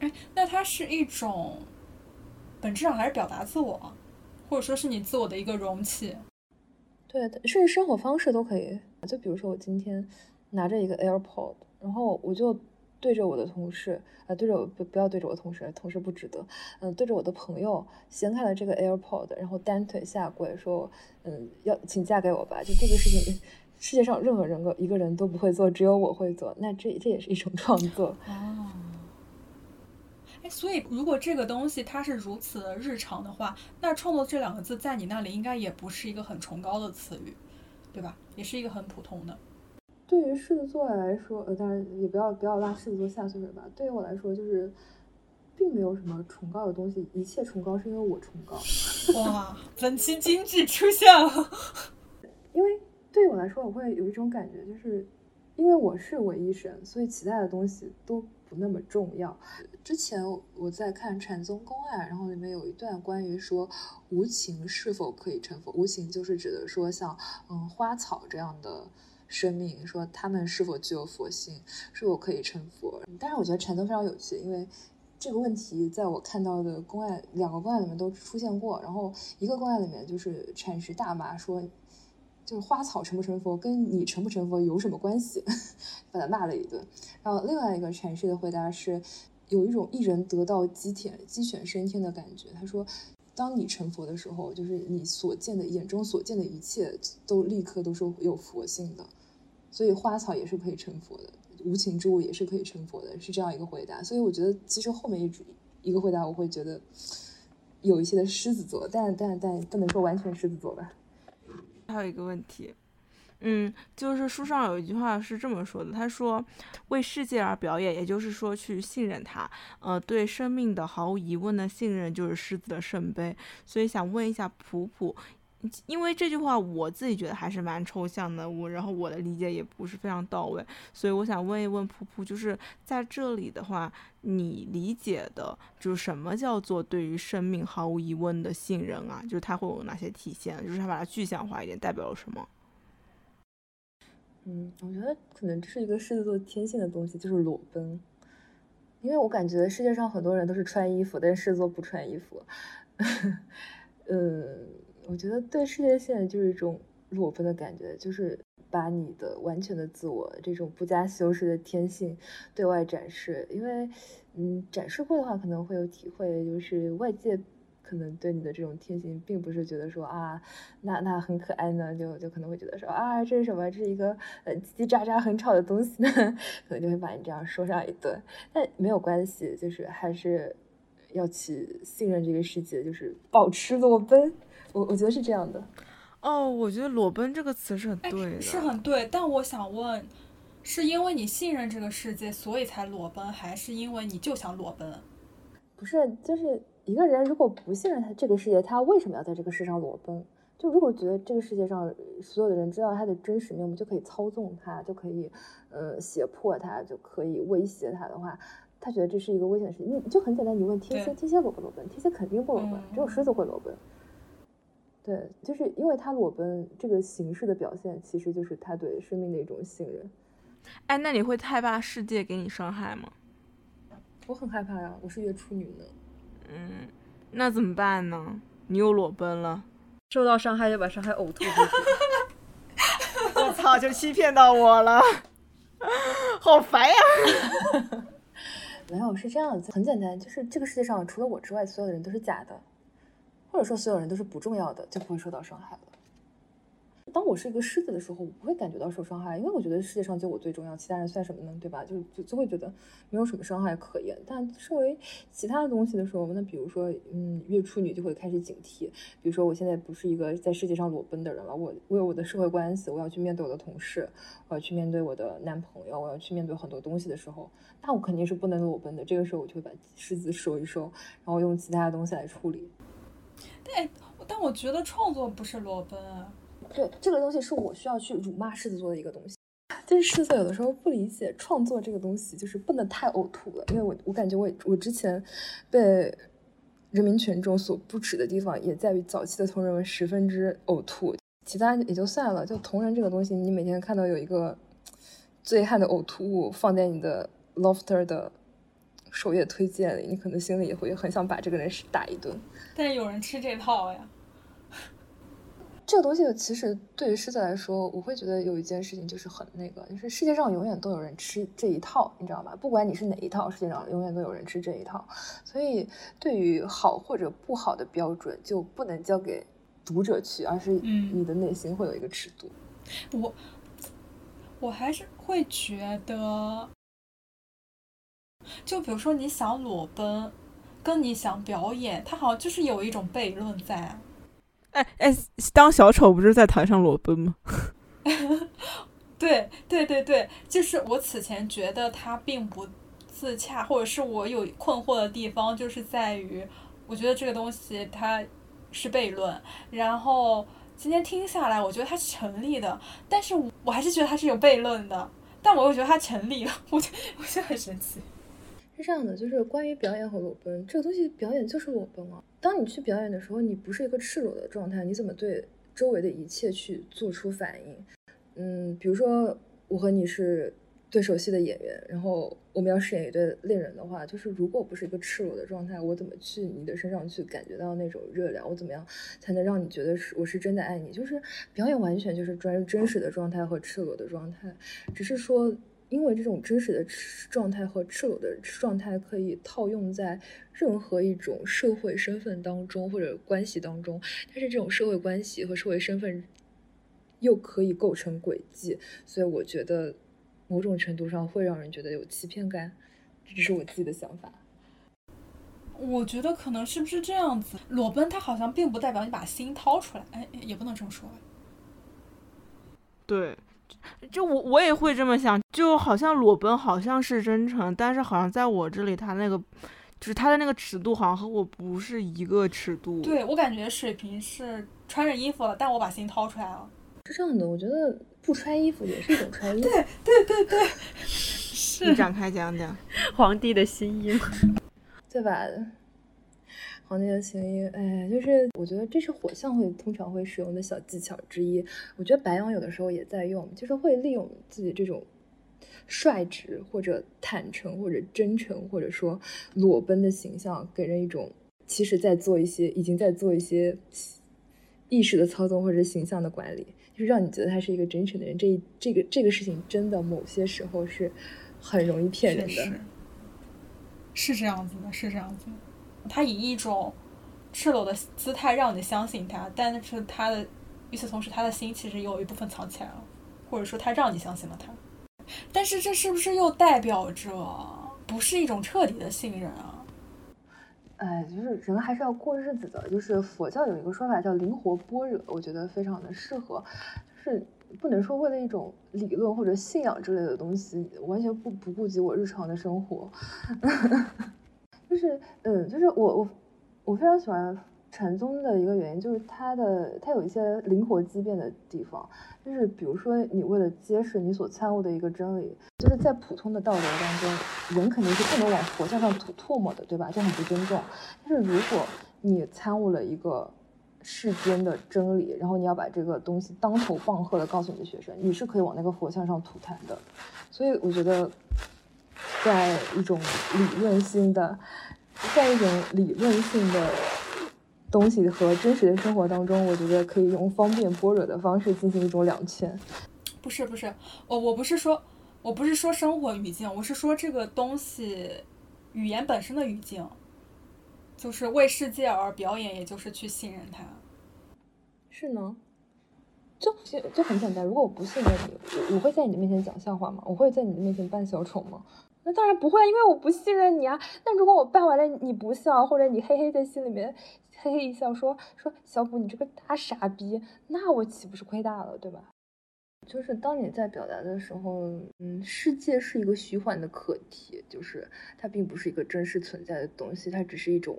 哎，那它是一种本质上还是表达自我，或者说是你自我的一个容器？对，甚至生活方式都可以。就比如说我今天拿着一个 AirPod，然后我就。对着我的同事，呃，对着我不不要对着我同事，同事不值得。嗯，对着我的朋友掀开了这个 AirPod，然后单腿下跪说，嗯，要请嫁给我吧。就这个事情，世界上任何人个一个人都不会做，只有我会做。那这这也是一种创作。哦。哎，所以如果这个东西它是如此的日常的话，那创作这两个字在你那里应该也不是一个很崇高的词语，对吧？也是一个很普通的。对于狮子座来说，呃，当然也不要不要拉狮子座下水吧。对于我来说，就是并没有什么崇高的东西，一切崇高是因为我崇高。哇，本期精致出现了。因为对于我来说，我会有一种感觉，就是因为我是唯一神，所以其他的东西都不那么重要。之前我在看禅宗公案，然后里面有一段关于说无情是否可以成佛。无情就是指的说像嗯花草这样的。生命说他们是否具有佛性，是否可以成佛？但是我觉得禅宗非常有趣，因为这个问题在我看到的公案两个公案里面都出现过。然后一个公案里面就是禅师大骂说，就是花草成不成佛跟你成不成佛有什么关系？把他骂了一顿。然后另外一个禅师的回答是，有一种一人得道鸡犬鸡犬升天的感觉。他说，当你成佛的时候，就是你所见的眼中所见的一切都立刻都是有佛性的。所以花草也是可以成佛的，无情之物也是可以成佛的，是这样一个回答。所以我觉得，其实后面一一个回答，我会觉得有一些的狮子座，但但但不能说完全狮子座吧。还有一个问题，嗯，就是书上有一句话是这么说的，他说：“为世界而表演，也就是说去信任他，呃，对生命的毫无疑问的信任，就是狮子的圣杯。”所以想问一下普普。因为这句话我自己觉得还是蛮抽象的，我然后我的理解也不是非常到位，所以我想问一问噗噗，就是在这里的话，你理解的就是什么叫做对于生命毫无疑问的信任啊？就是它会有哪些体现？就是它把它具象化一点，代表了什么？嗯，我觉得可能这是一个狮子座天性的东西，就是裸奔。因为我感觉世界上很多人都是穿衣服，但是狮子座不穿衣服。嗯。我觉得对世界现在就是一种裸奔的感觉，就是把你的完全的自我这种不加修饰的天性对外展示。因为，嗯，展示过的话可能会有体会，就是外界可能对你的这种天性并不是觉得说啊，那那很可爱呢，就就可能会觉得说啊，这是什么？这是一个呃叽叽喳喳很吵的东西呢，可能就会把你这样说上一顿。但没有关系，就是还是要去信任这个世界，就是保持裸奔。我我觉得是这样的，哦，我觉得“裸奔”这个词是很对的，是很对。但我想问，是因为你信任这个世界，所以才裸奔，还是因为你就想裸奔？不是，就是一个人如果不信任他这个世界，他为什么要在这个世上裸奔？就如果觉得这个世界上所有的人知道他的真实面目，就可以操纵他，就可以，呃，胁迫他，就可以威胁他的话，他觉得这是一个危险的事情。你就很简单，你问天蝎，天蝎裸不裸奔？天蝎肯定不裸奔，只有狮子会裸奔。对，就是因为他裸奔这个形式的表现，其实就是他对生命的一种信任。哎，那你会害怕世界给你伤害吗？我很害怕呀，我是月处女呢。嗯，那怎么办呢？你又裸奔了。受到伤害就把伤害呕吐出去，我操，就欺骗到我了，好烦呀！没有，是这样子，很简单，就是这个世界上除了我之外，所有的人都是假的，或者说所有人都是不重要的，就不会受到伤害了。当我是一个狮子的时候，我不会感觉到受伤害，因为我觉得世界上就我最重要，其他人算什么呢？对吧？就就就会觉得没有什么伤害可言。但身为其他的东西的时候，那比如说，嗯，月处女就会开始警惕。比如说，我现在不是一个在世界上裸奔的人了，我我有我的社会关系，我要去面对我的同事，我要去面对我的男朋友，我要去面对很多东西的时候，那我肯定是不能裸奔的。这个时候，我就会把狮子收一收，然后用其他的东西来处理。但但我觉得创作不是裸奔。对这个东西是我需要去辱骂狮子座的一个东西，就是狮子有的时候不理解创作这个东西，就是不能太呕吐了。因为我我感觉我我之前被人民群众所不耻的地方，也在于早期的同人文十分之呕吐，其他也就算了。就同人这个东西，你每天看到有一个醉汉的呕吐物放在你的 Lofter 的首页推荐里，你可能心里也会很想把这个人打一顿。但是有人吃这套呀。这个东西其实对于狮子来说，我会觉得有一件事情就是很那个，就是世界上永远都有人吃这一套，你知道吗？不管你是哪一套，世界上永远都有人吃这一套。所以对于好或者不好的标准，就不能交给读者去，而是你的内心会有一个尺度。我我还是会觉得，就比如说你想裸奔，跟你想表演，它好像就是有一种悖论在。哎哎，当小丑不是在台上裸奔吗？对对对对，就是我此前觉得他并不自洽，或者是我有困惑的地方，就是在于我觉得这个东西它是悖论。然后今天听下来，我觉得它是成立的，但是我还是觉得它是有悖论的，但我又觉得它成立了，我觉 我觉得很神奇。这样的，就是关于表演和裸奔这个东西，表演就是裸奔啊。当你去表演的时候，你不是一个赤裸的状态，你怎么对周围的一切去做出反应？嗯，比如说我和你是对手戏的演员，然后我们要饰演一对恋人的话，就是如果不是一个赤裸的状态，我怎么去你的身上去感觉到那种热量？我怎么样才能让你觉得是我是真的爱你？就是表演完全就是专真实的状态和赤裸的状态，只是说。因为这种真实的状态和赤裸的状态可以套用在任何一种社会身份当中或者关系当中，但是这种社会关系和社会身份又可以构成轨迹，所以我觉得某种程度上会让人觉得有欺骗感，这只是我自己的想法。我觉得可能是不是这样子？裸奔它好像并不代表你把心掏出来，哎，也不能这么说。对。就我我也会这么想，就好像裸奔好像是真诚，但是好像在我这里，他那个就是他的那个尺度好像和我不是一个尺度。对我感觉水平是穿着衣服了，但我把心掏出来了。是这样的，我觉得不穿衣服也是一种穿衣服。对对对对，是。你展开讲讲皇帝的新衣，对吧？皇帝的情衣，哎，就是我觉得这是火象会通常会使用的小技巧之一。我觉得白羊有的时候也在用，就是会利用自己这种率直或者坦诚或者真诚或者说裸奔的形象，给人一种其实在做一些已经在做一些意识的操纵或者形象的管理，就是让你觉得他是一个真诚的人。这这个这个事情真的某些时候是很容易骗人的，是这样子的，是这样子。他以一种赤裸的姿态让你相信他，但是他的与此同时，他的心其实也有一部分藏起来了，或者说他让你相信了他。但是这是不是又代表着不是一种彻底的信任啊？哎，就是人还是要过日子的。就是佛教有一个说法叫灵活般若，我觉得非常的适合。就是不能说为了一种理论或者信仰之类的东西，完全不不顾及我日常的生活。就是，嗯，就是我我我非常喜欢禅宗的一个原因就是它的它有一些灵活机变的地方，就是比如说你为了揭示你所参悟的一个真理，就是在普通的道德当中，人肯定是不能往佛像上吐唾沫的，对吧？这很不尊重。但是如果你参悟了一个世间的真理，然后你要把这个东西当头棒喝的告诉你的学生，你是可以往那个佛像上吐痰的。所以我觉得，在一种理论性的，在一种理论性的。东西和真实的生活当中，我觉得可以用方便般若的方式进行一种两全。不是不是，我我不是说，我不是说生活语境，我是说这个东西语言本身的语境，就是为世界而表演，也就是去信任它。是呢，就就很简单。如果我不信任你，我我会在你的面前讲笑话吗？我会在你的面前扮小丑吗？那当然不会，因为我不信任你啊。那如果我办完了你不笑，或者你嘿嘿在心里面。嘿嘿一笑，说说小谷，你这个大傻逼，那我岂不是亏大了，对吧？就是当你在表达的时候，嗯，世界是一个虚幻的课题，就是它并不是一个真实存在的东西，它只是一种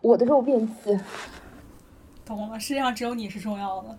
我的肉便器。懂了，世界上只有你是重要的。